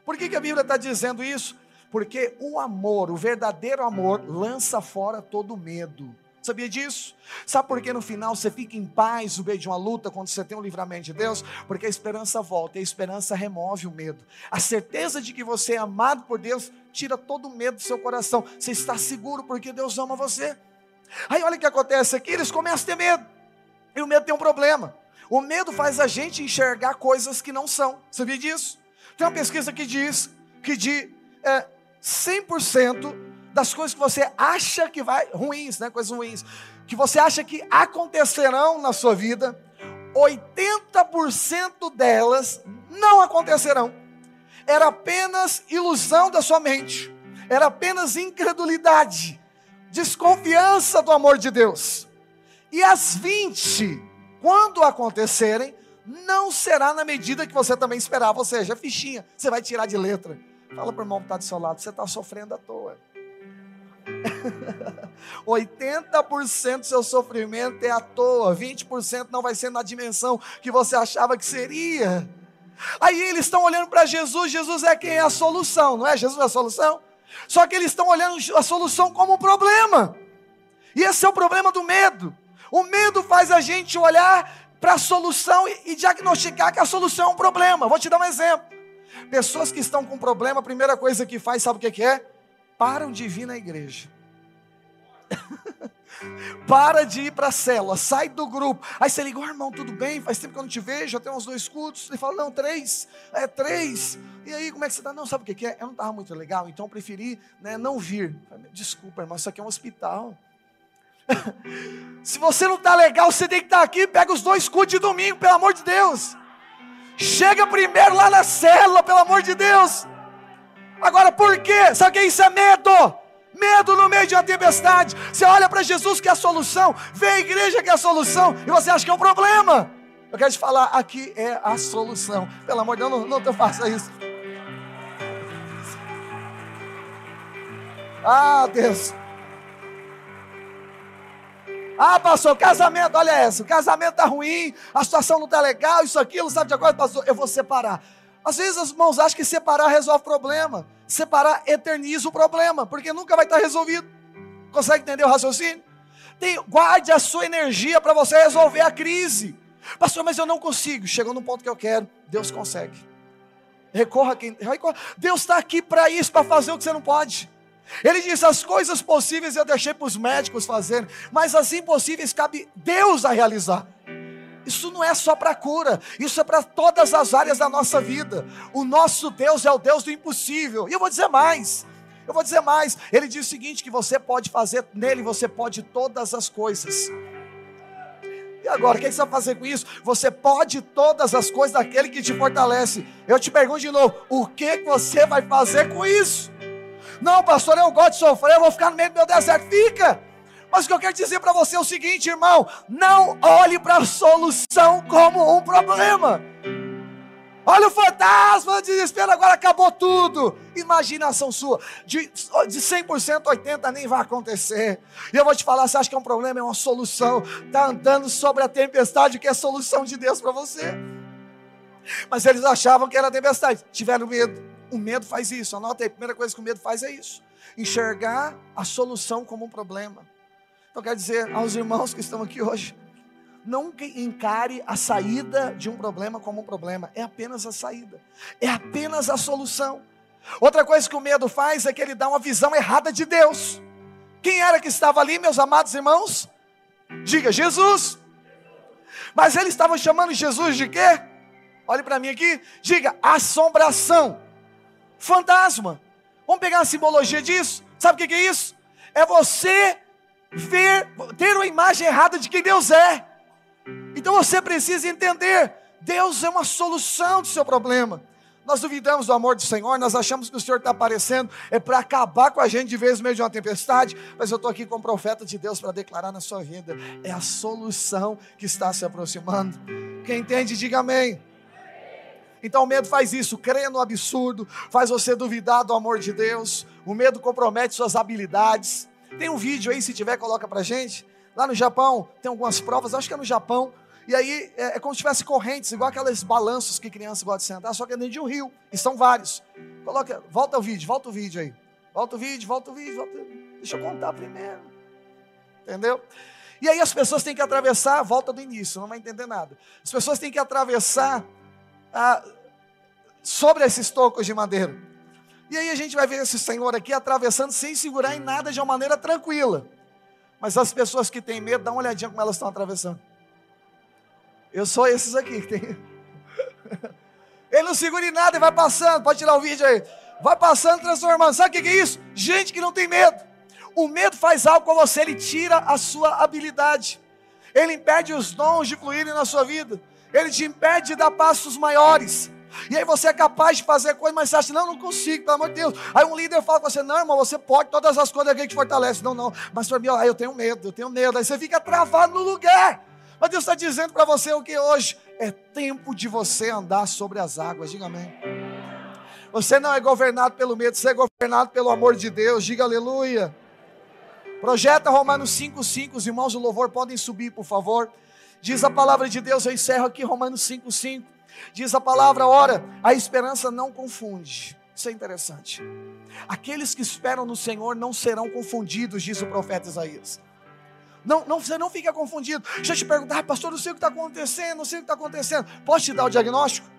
Por que, que a Bíblia está dizendo isso? Porque o amor, o verdadeiro amor, lança fora todo medo. Sabia disso? Sabe por que no final você fica em paz no meio de uma luta quando você tem o um livramento de Deus? Porque a esperança volta e a esperança remove o medo. A certeza de que você é amado por Deus tira todo o medo do seu coração. Você está seguro porque Deus ama você. Aí olha o que acontece aqui: eles começam a ter medo. E o medo tem um problema. O medo faz a gente enxergar coisas que não são. Sabia disso? Tem uma pesquisa que diz que de é, 100% das coisas que você acha que vai, ruins, né, coisas ruins, que você acha que acontecerão na sua vida, 80% delas não acontecerão. Era apenas ilusão da sua mente, era apenas incredulidade, desconfiança do amor de Deus. E as 20, quando acontecerem, não será na medida que você também esperava, ou seja, fichinha, você vai tirar de letra. Fala para o irmão que está do seu lado, você está sofrendo à toa. 80% do seu sofrimento é à toa, 20% não vai ser na dimensão que você achava que seria. Aí eles estão olhando para Jesus, Jesus é quem é a solução, não é? Jesus é a solução? Só que eles estão olhando a solução como um problema. E esse é o problema do medo. O medo faz a gente olhar para a solução e, diagnosticar que a solução é um problema. Vou te dar um exemplo. Pessoas que estão com problema, a primeira coisa que faz, sabe o que é? param de vir na igreja. Para de ir para a célula, sai do grupo. Aí você liga, oh, irmão, tudo bem? Faz tempo que eu não te vejo, tem uns dois cultos. Ele fala, não, três, é três. E aí, como é que você está? Não, sabe o que é? Eu não estava muito legal, então eu preferi né, não vir. Desculpa, irmão, isso aqui é um hospital. Se você não está legal, você tem que estar tá aqui. Pega os dois cultos de domingo, pelo amor de Deus. Chega primeiro lá na célula, pelo amor de Deus. Agora, por quê? Sabe o que isso é medo? Medo no meio de uma tempestade. Você olha para Jesus que é a solução, vê a igreja que é a solução, e você acha que é um problema. Eu quero te falar, aqui é a solução. Pelo amor de Deus, não, não te faça isso. Ah, Deus. Ah, pastor, casamento, olha essa, o casamento está ruim, a situação não está legal, isso, aquilo, sabe de agora, pastor, eu vou separar. Às vezes os irmãos acham que separar resolve o problema. Separar eterniza o problema, porque nunca vai estar resolvido. Consegue entender o raciocínio? Tem, guarde a sua energia para você resolver a crise. Pastor, mas eu não consigo. Chegou no ponto que eu quero, Deus consegue. Recorra quem. Recorra. Deus está aqui para isso, para fazer o que você não pode. Ele diz: as coisas possíveis eu deixei para os médicos fazerem, mas as impossíveis cabe Deus a realizar. Isso não é só para cura, isso é para todas as áreas da nossa vida. O nosso Deus é o Deus do impossível. E eu vou dizer mais. Eu vou dizer mais. Ele diz o seguinte: que você pode fazer nele, você pode todas as coisas. E agora, o que você vai fazer com isso? Você pode todas as coisas daquele que te fortalece. Eu te pergunto de novo: o que você vai fazer com isso? Não, pastor, eu gosto de sofrer, eu vou ficar no meio do meu deserto. Fica! Mas o que eu quero dizer para você é o seguinte, irmão: não olhe para a solução como um problema. Olha o fantasma, o desespero, agora acabou tudo. Imaginação sua. De, de 100%, 80% nem vai acontecer. E eu vou te falar: você acha que é um problema? É uma solução. Está andando sobre a tempestade, que é solução de Deus para você. Mas eles achavam que era tempestade, tiveram medo. O medo faz isso. Anota aí: a primeira coisa que o medo faz é isso: enxergar a solução como um problema. Então, quero dizer aos irmãos que estão aqui hoje, nunca encare a saída de um problema como um problema, é apenas a saída, é apenas a solução. Outra coisa que o medo faz é que ele dá uma visão errada de Deus. Quem era que estava ali, meus amados irmãos? Diga, Jesus. Mas eles estavam chamando Jesus de quê? Olhe para mim aqui, diga, assombração, fantasma. Vamos pegar a simbologia disso? Sabe o que é isso? É você ver, ter uma imagem errada de quem Deus é. Então você precisa entender: Deus é uma solução do seu problema. Nós duvidamos do amor do Senhor, nós achamos que o Senhor está aparecendo é para acabar com a gente de vez no meio de uma tempestade, mas eu estou aqui como profeta de Deus para declarar na sua vida: é a solução que está se aproximando. Quem entende, diga amém. Então o medo faz isso, crê no absurdo, faz você duvidar do amor de Deus. O medo compromete suas habilidades. Tem um vídeo aí, se tiver, coloca pra gente. Lá no Japão, tem algumas provas, acho que é no Japão. E aí é, é como se tivesse correntes, igual aqueles balanços que crianças gostam de sentar, só que é dentro de um rio. E são vários. Coloca, volta o vídeo, volta o vídeo aí. Volta o vídeo, volta o vídeo, volta. Deixa eu contar primeiro. Entendeu? E aí as pessoas têm que atravessar, volta do início, não vai entender nada. As pessoas têm que atravessar ah, sobre esses tocos de madeira. E aí a gente vai ver esse Senhor aqui atravessando sem segurar em nada de uma maneira tranquila. Mas as pessoas que têm medo, dá uma olhadinha como elas estão atravessando. Eu sou esses aqui que tem. Ele não segura em nada e vai passando. Pode tirar o vídeo aí. Vai passando, transformando. Sabe o que é isso? Gente que não tem medo. O medo faz algo com você, ele tira a sua habilidade. Ele impede os dons de fluírem na sua vida. Ele te impede de dar passos maiores. E aí você é capaz de fazer coisas, mas você acha, não, não consigo, pelo amor de Deus. Aí um líder fala com você, não, irmão, você pode, todas as coisas que te fortalece. Não, não, mas para mim, ó, eu tenho medo, eu tenho medo. Aí você fica travado no lugar. Mas Deus está dizendo para você o que hoje? É tempo de você andar sobre as águas, diga amém. Você não é governado pelo medo, você é governado pelo amor de Deus, diga aleluia. Projeta Romanos 5,5, os irmãos do louvor podem subir, por favor. Diz a palavra de Deus, eu encerro aqui Romanos 5,5. Diz a palavra, ora, a esperança não confunde. Isso é interessante. Aqueles que esperam no Senhor não serão confundidos, diz o profeta Isaías. Não, não, você não fica confundido. Deixa eu te perguntar, pastor, não sei o que está acontecendo, não sei o que está acontecendo. Posso te dar o diagnóstico?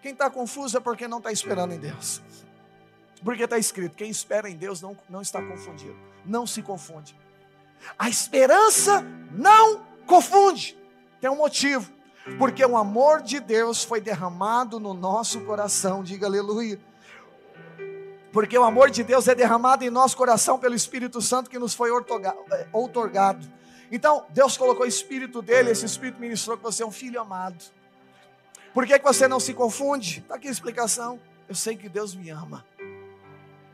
Quem está confuso é porque não está esperando em Deus. Porque está escrito: quem espera em Deus não, não está confundido. Não se confunde. A esperança não confunde. Tem um motivo. Porque o amor de Deus foi derramado no nosso coração. Diga aleluia. Porque o amor de Deus é derramado em nosso coração pelo Espírito Santo que nos foi é, outorgado. Então, Deus colocou o Espírito dele, esse Espírito ministrou que você é um filho amado. Por que, que você não se confunde? Está aqui a explicação. Eu sei que Deus me ama.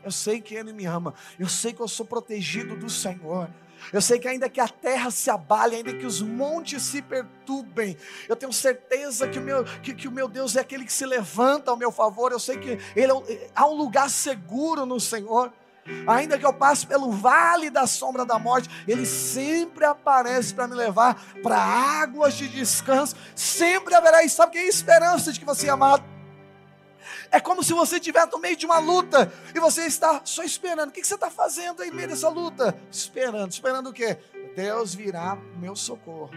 Eu sei que Ele me ama. Eu sei que eu sou protegido do Senhor. Eu sei que ainda que a terra se abale, ainda que os montes se perturbem, eu tenho certeza que o meu, que, que o meu Deus é aquele que se levanta ao meu favor. Eu sei que ele é, há um lugar seguro no Senhor. Ainda que eu passe pelo vale da sombra da morte, Ele sempre aparece para me levar para águas de descanso. Sempre haverá, sabe que é esperança de que você é amado? É como se você estivesse no meio de uma luta e você está só esperando. O que você está fazendo aí no meio dessa luta? Esperando. Esperando o quê? Deus virá meu socorro.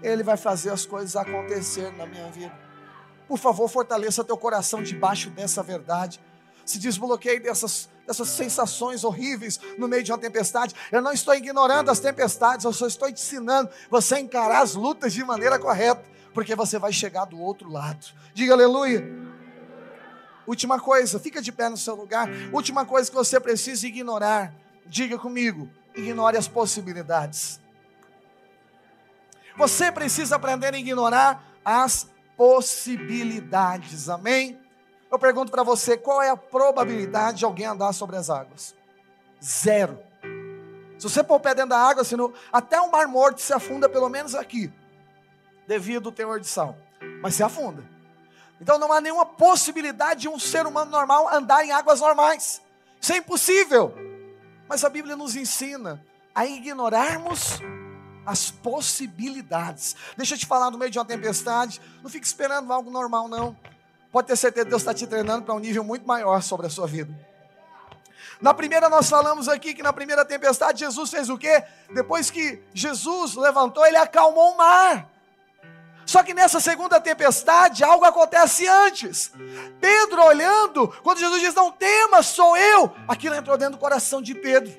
Ele vai fazer as coisas acontecer na minha vida. Por favor, fortaleça teu coração debaixo dessa verdade. Se desbloqueie dessas, dessas sensações horríveis no meio de uma tempestade. Eu não estou ignorando as tempestades, eu só estou ensinando você a encarar as lutas de maneira correta, porque você vai chegar do outro lado. Diga aleluia. Última coisa, fica de pé no seu lugar. Última coisa que você precisa ignorar. Diga comigo, ignore as possibilidades. Você precisa aprender a ignorar as possibilidades. Amém? Eu pergunto para você, qual é a probabilidade de alguém andar sobre as águas? Zero. Se você pôr o pé dentro da água, senão, até o mar morto se afunda pelo menos aqui, devido ao teor de sal. Mas se afunda. Então não há nenhuma possibilidade de um ser humano normal andar em águas normais. Isso é impossível. Mas a Bíblia nos ensina a ignorarmos as possibilidades. Deixa eu te falar no meio de uma tempestade, não fique esperando algo normal, não. Pode ter certeza que Deus está te treinando para um nível muito maior sobre a sua vida. Na primeira, nós falamos aqui que na primeira tempestade, Jesus fez o quê? Depois que Jesus levantou, ele acalmou o mar. Só que nessa segunda tempestade, algo acontece antes. Pedro olhando, quando Jesus diz: Não temas, sou eu, aquilo entrou dentro do coração de Pedro.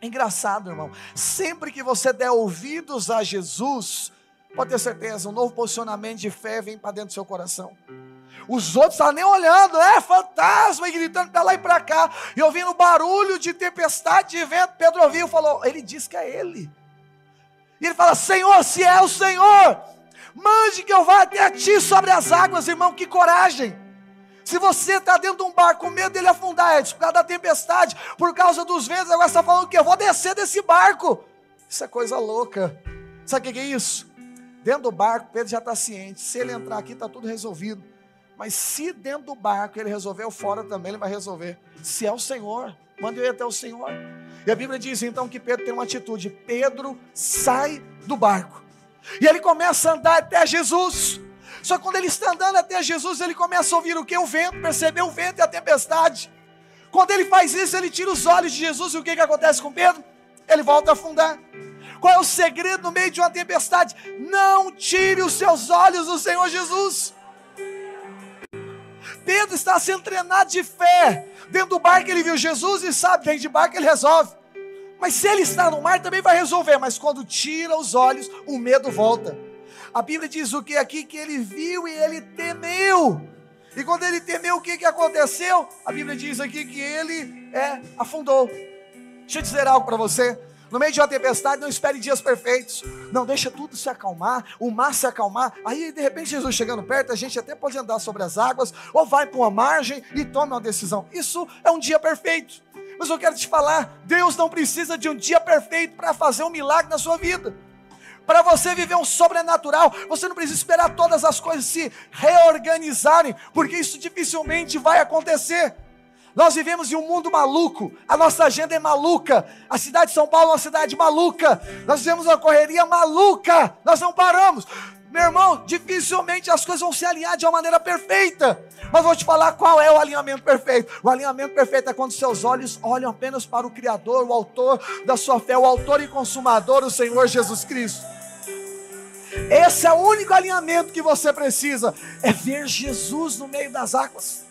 É engraçado, irmão. Sempre que você der ouvidos a Jesus, pode ter certeza, um novo posicionamento de fé vem para dentro do seu coração. Os outros estavam nem olhando, é fantasma, e gritando para lá e para cá, e ouvindo barulho de tempestade, de vento. Pedro ouviu e falou: Ele diz que é Ele. E ele fala: Senhor, se é o Senhor, Mande que eu vá até ti sobre as águas, irmão, que coragem. Se você está dentro de um barco com medo dele afundar, é por causa da tempestade, por causa dos ventos, agora você está falando que eu vou descer desse barco. Isso é coisa louca. Sabe o que é isso? Dentro do barco, Pedro já está ciente. Se ele entrar aqui, está tudo resolvido. Mas se dentro do barco ele resolveu, fora também ele vai resolver. Se é o Senhor, manda eu ir até o Senhor. E a Bíblia diz então que Pedro tem uma atitude. Pedro sai do barco. E ele começa a andar até Jesus. Só que quando ele está andando até Jesus, ele começa a ouvir o que? O vento, perceber o vento e a tempestade. Quando ele faz isso, ele tira os olhos de Jesus, e o que, que acontece com Pedro? Ele volta a afundar. Qual é o segredo no meio de uma tempestade? Não tire os seus olhos do Senhor Jesus. Pedro está sendo treinado de fé. Dentro do barco ele viu Jesus e sabe, dentro de barco ele resolve. Mas se ele está no mar, também vai resolver. Mas quando tira os olhos, o medo volta. A Bíblia diz o que aqui? Que ele viu e ele temeu. E quando ele temeu, o que, que aconteceu? A Bíblia diz aqui que ele é, afundou. Deixa eu dizer algo para você. No meio de uma tempestade, não espere dias perfeitos. Não, deixa tudo se acalmar, o mar se acalmar. Aí, de repente, Jesus chegando perto, a gente até pode andar sobre as águas, ou vai para uma margem e toma uma decisão. Isso é um dia perfeito. Mas eu quero te falar: Deus não precisa de um dia perfeito para fazer um milagre na sua vida. Para você viver um sobrenatural, você não precisa esperar todas as coisas se reorganizarem, porque isso dificilmente vai acontecer. Nós vivemos em um mundo maluco, a nossa agenda é maluca, a cidade de São Paulo é uma cidade maluca, nós vivemos uma correria maluca, nós não paramos. Meu irmão, dificilmente as coisas vão se alinhar de uma maneira perfeita. Mas vou te falar qual é o alinhamento perfeito. O alinhamento perfeito é quando seus olhos olham apenas para o Criador, o autor da sua fé, o autor e consumador, o Senhor Jesus Cristo. Esse é o único alinhamento que você precisa, é ver Jesus no meio das águas.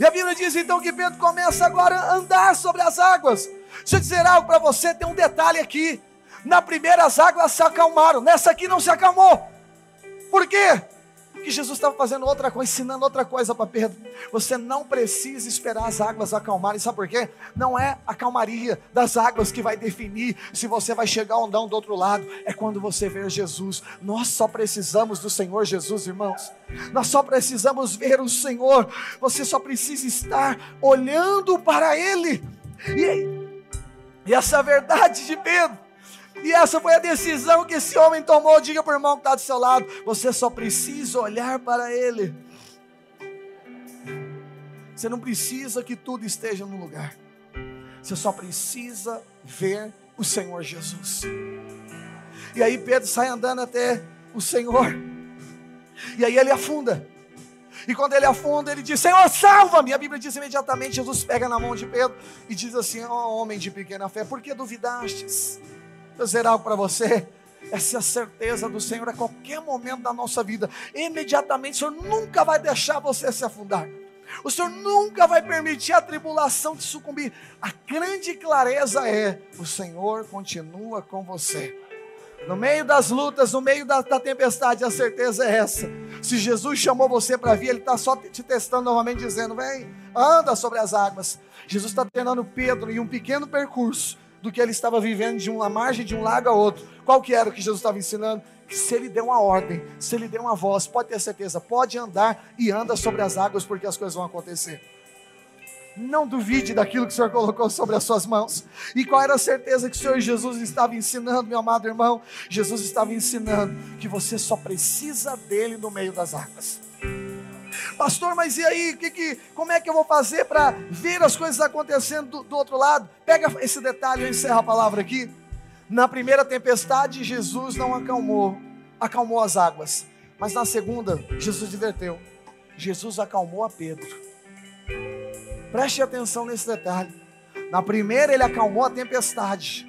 E a Bíblia diz então que Pedro começa agora a andar sobre as águas. Deixa eu dizer algo para você, tem um detalhe aqui. Na primeira as águas se acalmaram, nessa aqui não se acalmou. Por quê? Porque Jesus estava fazendo outra coisa, ensinando outra coisa para Pedro. Você não precisa esperar as águas acalmarem, sabe por quê? Não é a calmaria das águas que vai definir se você vai chegar ou não do outro lado, é quando você ver Jesus. Nós só precisamos do Senhor Jesus, irmãos. Nós só precisamos ver o Senhor. Você só precisa estar olhando para Ele. E, e essa é verdade de Pedro. E essa foi a decisão que esse homem tomou. Diga para o irmão que está do seu lado: você só precisa olhar para ele. Você não precisa que tudo esteja no lugar. Você só precisa ver o Senhor Jesus. E aí Pedro sai andando até o Senhor. E aí ele afunda. E quando ele afunda, ele diz: Senhor, salva-me. A Bíblia diz imediatamente: Jesus pega na mão de Pedro e diz assim: Ó oh, homem de pequena fé, por que duvidastes? Vou dizer algo para você. Essa é a certeza do Senhor a qualquer momento da nossa vida. Imediatamente, o Senhor nunca vai deixar você se afundar. O Senhor nunca vai permitir a tribulação te sucumbir. A grande clareza é: o Senhor continua com você. No meio das lutas, no meio da, da tempestade, a certeza é essa. Se Jesus chamou você para vir, Ele está só te testando novamente, dizendo: vem, anda sobre as águas. Jesus está treinando Pedro em um pequeno percurso do que ele estava vivendo de uma margem de um lago a outro. Qual que era o que Jesus estava ensinando? Que se ele der uma ordem, se ele der uma voz, pode ter certeza, pode andar e anda sobre as águas porque as coisas vão acontecer. Não duvide daquilo que o Senhor colocou sobre as suas mãos. E qual era a certeza que o Senhor Jesus estava ensinando, meu amado irmão? Jesus estava ensinando que você só precisa dele no meio das águas. Pastor, mas e aí? Que, que, como é que eu vou fazer para ver as coisas acontecendo do, do outro lado? Pega esse detalhe, eu encerro a palavra aqui. Na primeira tempestade, Jesus não acalmou, acalmou as águas. Mas na segunda, Jesus diverteu. Jesus acalmou a Pedro. Preste atenção nesse detalhe. Na primeira, ele acalmou a tempestade.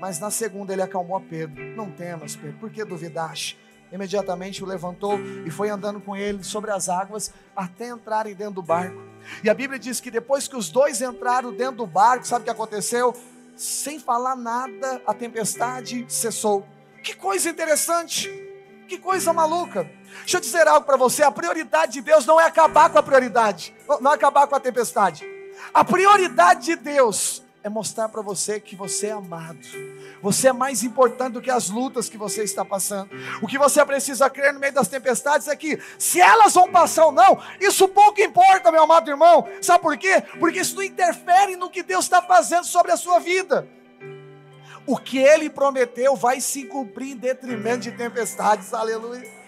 Mas na segunda, ele acalmou a Pedro. Não temas, Pedro, por que duvidaste? Imediatamente o levantou e foi andando com ele sobre as águas até entrarem dentro do barco. E a Bíblia diz que depois que os dois entraram dentro do barco, sabe o que aconteceu? Sem falar nada, a tempestade cessou. Que coisa interessante, que coisa maluca. Deixa eu dizer algo para você: a prioridade de Deus não é acabar com a prioridade, não é acabar com a tempestade. A prioridade de Deus é mostrar para você que você é amado. Você é mais importante do que as lutas que você está passando. O que você precisa crer no meio das tempestades é que, se elas vão passar ou não, isso pouco importa, meu amado irmão. Sabe por quê? Porque isso não interfere no que Deus está fazendo sobre a sua vida. O que Ele prometeu vai se cumprir em detrimento de tempestades. Aleluia.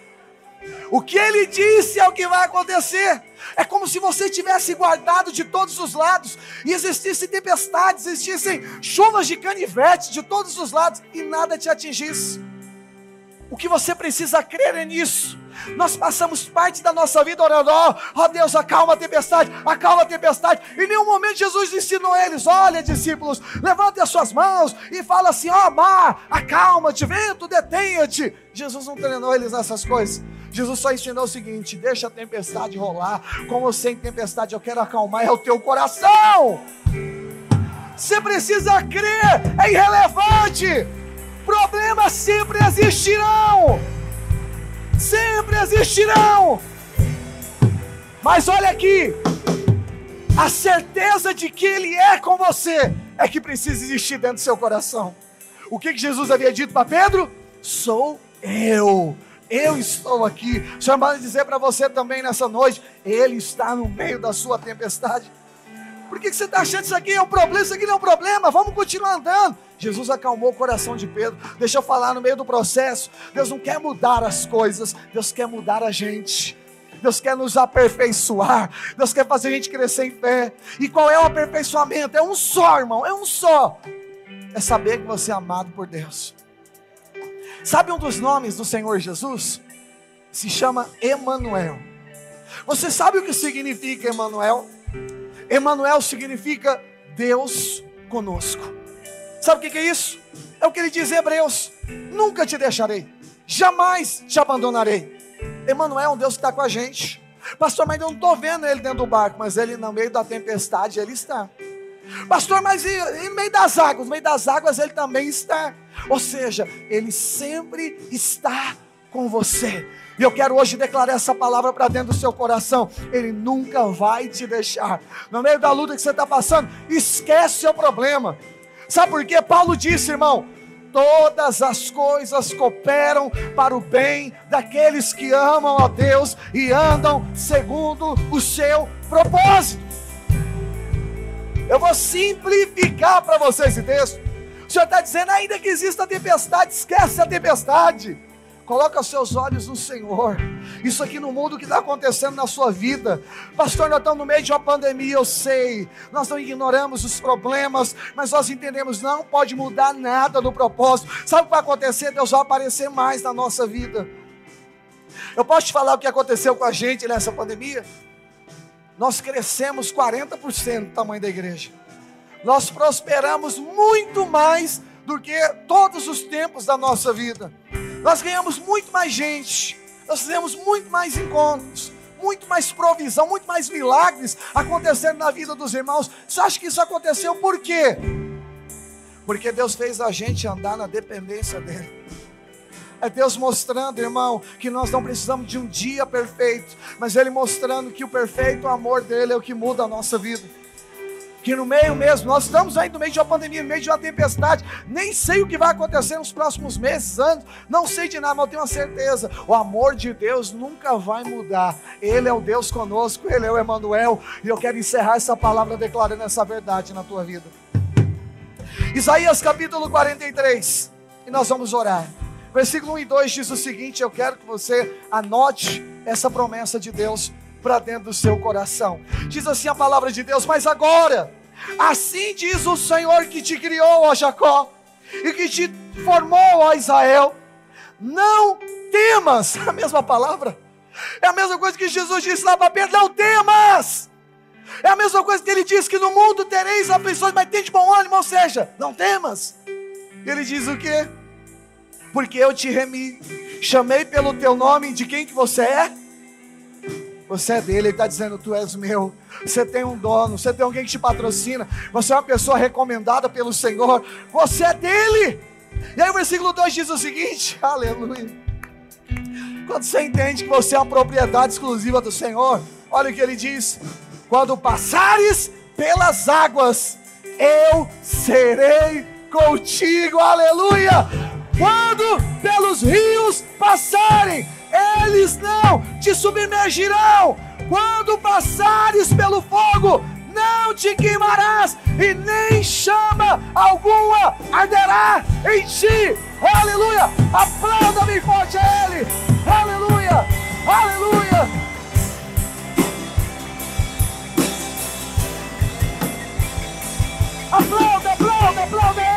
O que ele disse é o que vai acontecer. É como se você tivesse guardado de todos os lados e existissem tempestades, existissem chuvas de canivete de todos os lados e nada te atingisse. O que você precisa crer é nisso. Nós passamos parte da nossa vida orando, ó oh, Deus, acalma a tempestade, acalma a tempestade. Em nenhum momento Jesus ensinou eles: olha, discípulos, levante as suas mãos e fala assim: ó oh, mar, acalma-te, vento, detenha-te. Jesus não treinou eles nessas coisas. Jesus só ensinou o seguinte: deixa a tempestade rolar. Como sem tempestade eu quero acalmar é o teu coração. Você precisa crer, é irrelevante. Problemas sempre existirão. Sempre existirão. Mas olha aqui, a certeza de que Ele é com você é que precisa existir dentro do seu coração. O que, que Jesus havia dito para Pedro? Sou eu eu estou aqui. O Senhor manda dizer para você também nessa noite: Ele está no meio da sua tempestade. Por que, você está achando que isso aqui é um problema? Isso aqui não é um problema, vamos continuar andando. Jesus acalmou o coração de Pedro. Deixa eu falar no meio do processo. Deus não quer mudar as coisas, Deus quer mudar a gente. Deus quer nos aperfeiçoar, Deus quer fazer a gente crescer em fé. E qual é o aperfeiçoamento? É um só, irmão, é um só. É saber que você é amado por Deus. Sabe um dos nomes do Senhor Jesus? Se chama Emanuel. Você sabe o que significa Emanuel? Emanuel significa Deus conosco. Sabe o que é isso? É o que ele diz em Hebreus: Nunca te deixarei, jamais te abandonarei. Emanuel é um Deus que está com a gente. Pastor, mas eu não estou vendo ele dentro do barco, mas ele no meio da tempestade ele está. Pastor, mas em meio das águas, no meio das águas ele também está. Ou seja, ele sempre está com você. E eu quero hoje declarar essa palavra para dentro do seu coração. Ele nunca vai te deixar. No meio da luta que você está passando, esquece seu problema. Sabe por quê? Paulo disse, irmão, todas as coisas cooperam para o bem daqueles que amam a Deus e andam segundo o seu propósito. Eu vou simplificar para você esse texto. O Senhor está dizendo, ainda que exista tempestade, esquece a tempestade. Coloca seus olhos no Senhor. Isso aqui no mundo que está acontecendo na sua vida. Pastor, nós estamos no meio de uma pandemia, eu sei. Nós não ignoramos os problemas, mas nós entendemos, não pode mudar nada no propósito. Sabe o que vai acontecer? Deus vai aparecer mais na nossa vida. Eu posso te falar o que aconteceu com a gente nessa pandemia? Nós crescemos 40% do tamanho da igreja. Nós prosperamos muito mais do que todos os tempos da nossa vida. Nós ganhamos muito mais gente, nós fizemos muito mais encontros, muito mais provisão, muito mais milagres acontecendo na vida dos irmãos. Você acha que isso aconteceu por quê? Porque Deus fez a gente andar na dependência dEle. É Deus mostrando, irmão, que nós não precisamos de um dia perfeito, mas Ele mostrando que o perfeito amor dele é o que muda a nossa vida. Que no meio mesmo, nós estamos aí no meio de uma pandemia, no meio de uma tempestade, nem sei o que vai acontecer nos próximos meses, anos, não sei de nada, mas eu tenho uma certeza: o amor de Deus nunca vai mudar. Ele é o Deus conosco, Ele é o Emmanuel, e eu quero encerrar essa palavra declarando essa verdade na tua vida. Isaías capítulo 43, e nós vamos orar. Versículo 1 e 2 diz o seguinte: Eu quero que você anote essa promessa de Deus para dentro do seu coração. Diz assim a palavra de Deus: Mas agora, assim diz o Senhor que te criou, ó Jacó, e que te formou, ó Israel, não temas. A mesma palavra. É a mesma coisa que Jesus disse lá para Pedro: Não temas. É a mesma coisa que ele disse que no mundo tereis aflições, mas tem de bom ânimo, ou seja, não temas. Ele diz o que? Porque eu te remi, chamei pelo teu nome, de quem que você é? Você é dele, ele está dizendo: Tu és meu. Você tem um dono, você tem alguém que te patrocina, você é uma pessoa recomendada pelo Senhor, você é dele. E aí o versículo 2 diz o seguinte: Aleluia. Quando você entende que você é uma propriedade exclusiva do Senhor, olha o que ele diz: Quando passares pelas águas, eu serei contigo, aleluia. Quando pelos rios passarem, eles não te submergirão. Quando passares pelo fogo, não te queimarás, e nem chama alguma arderá em ti. Aleluia! Aplauda bem forte a Ele. Aleluia! Aleluia! Aplauda, aplauda, aplauda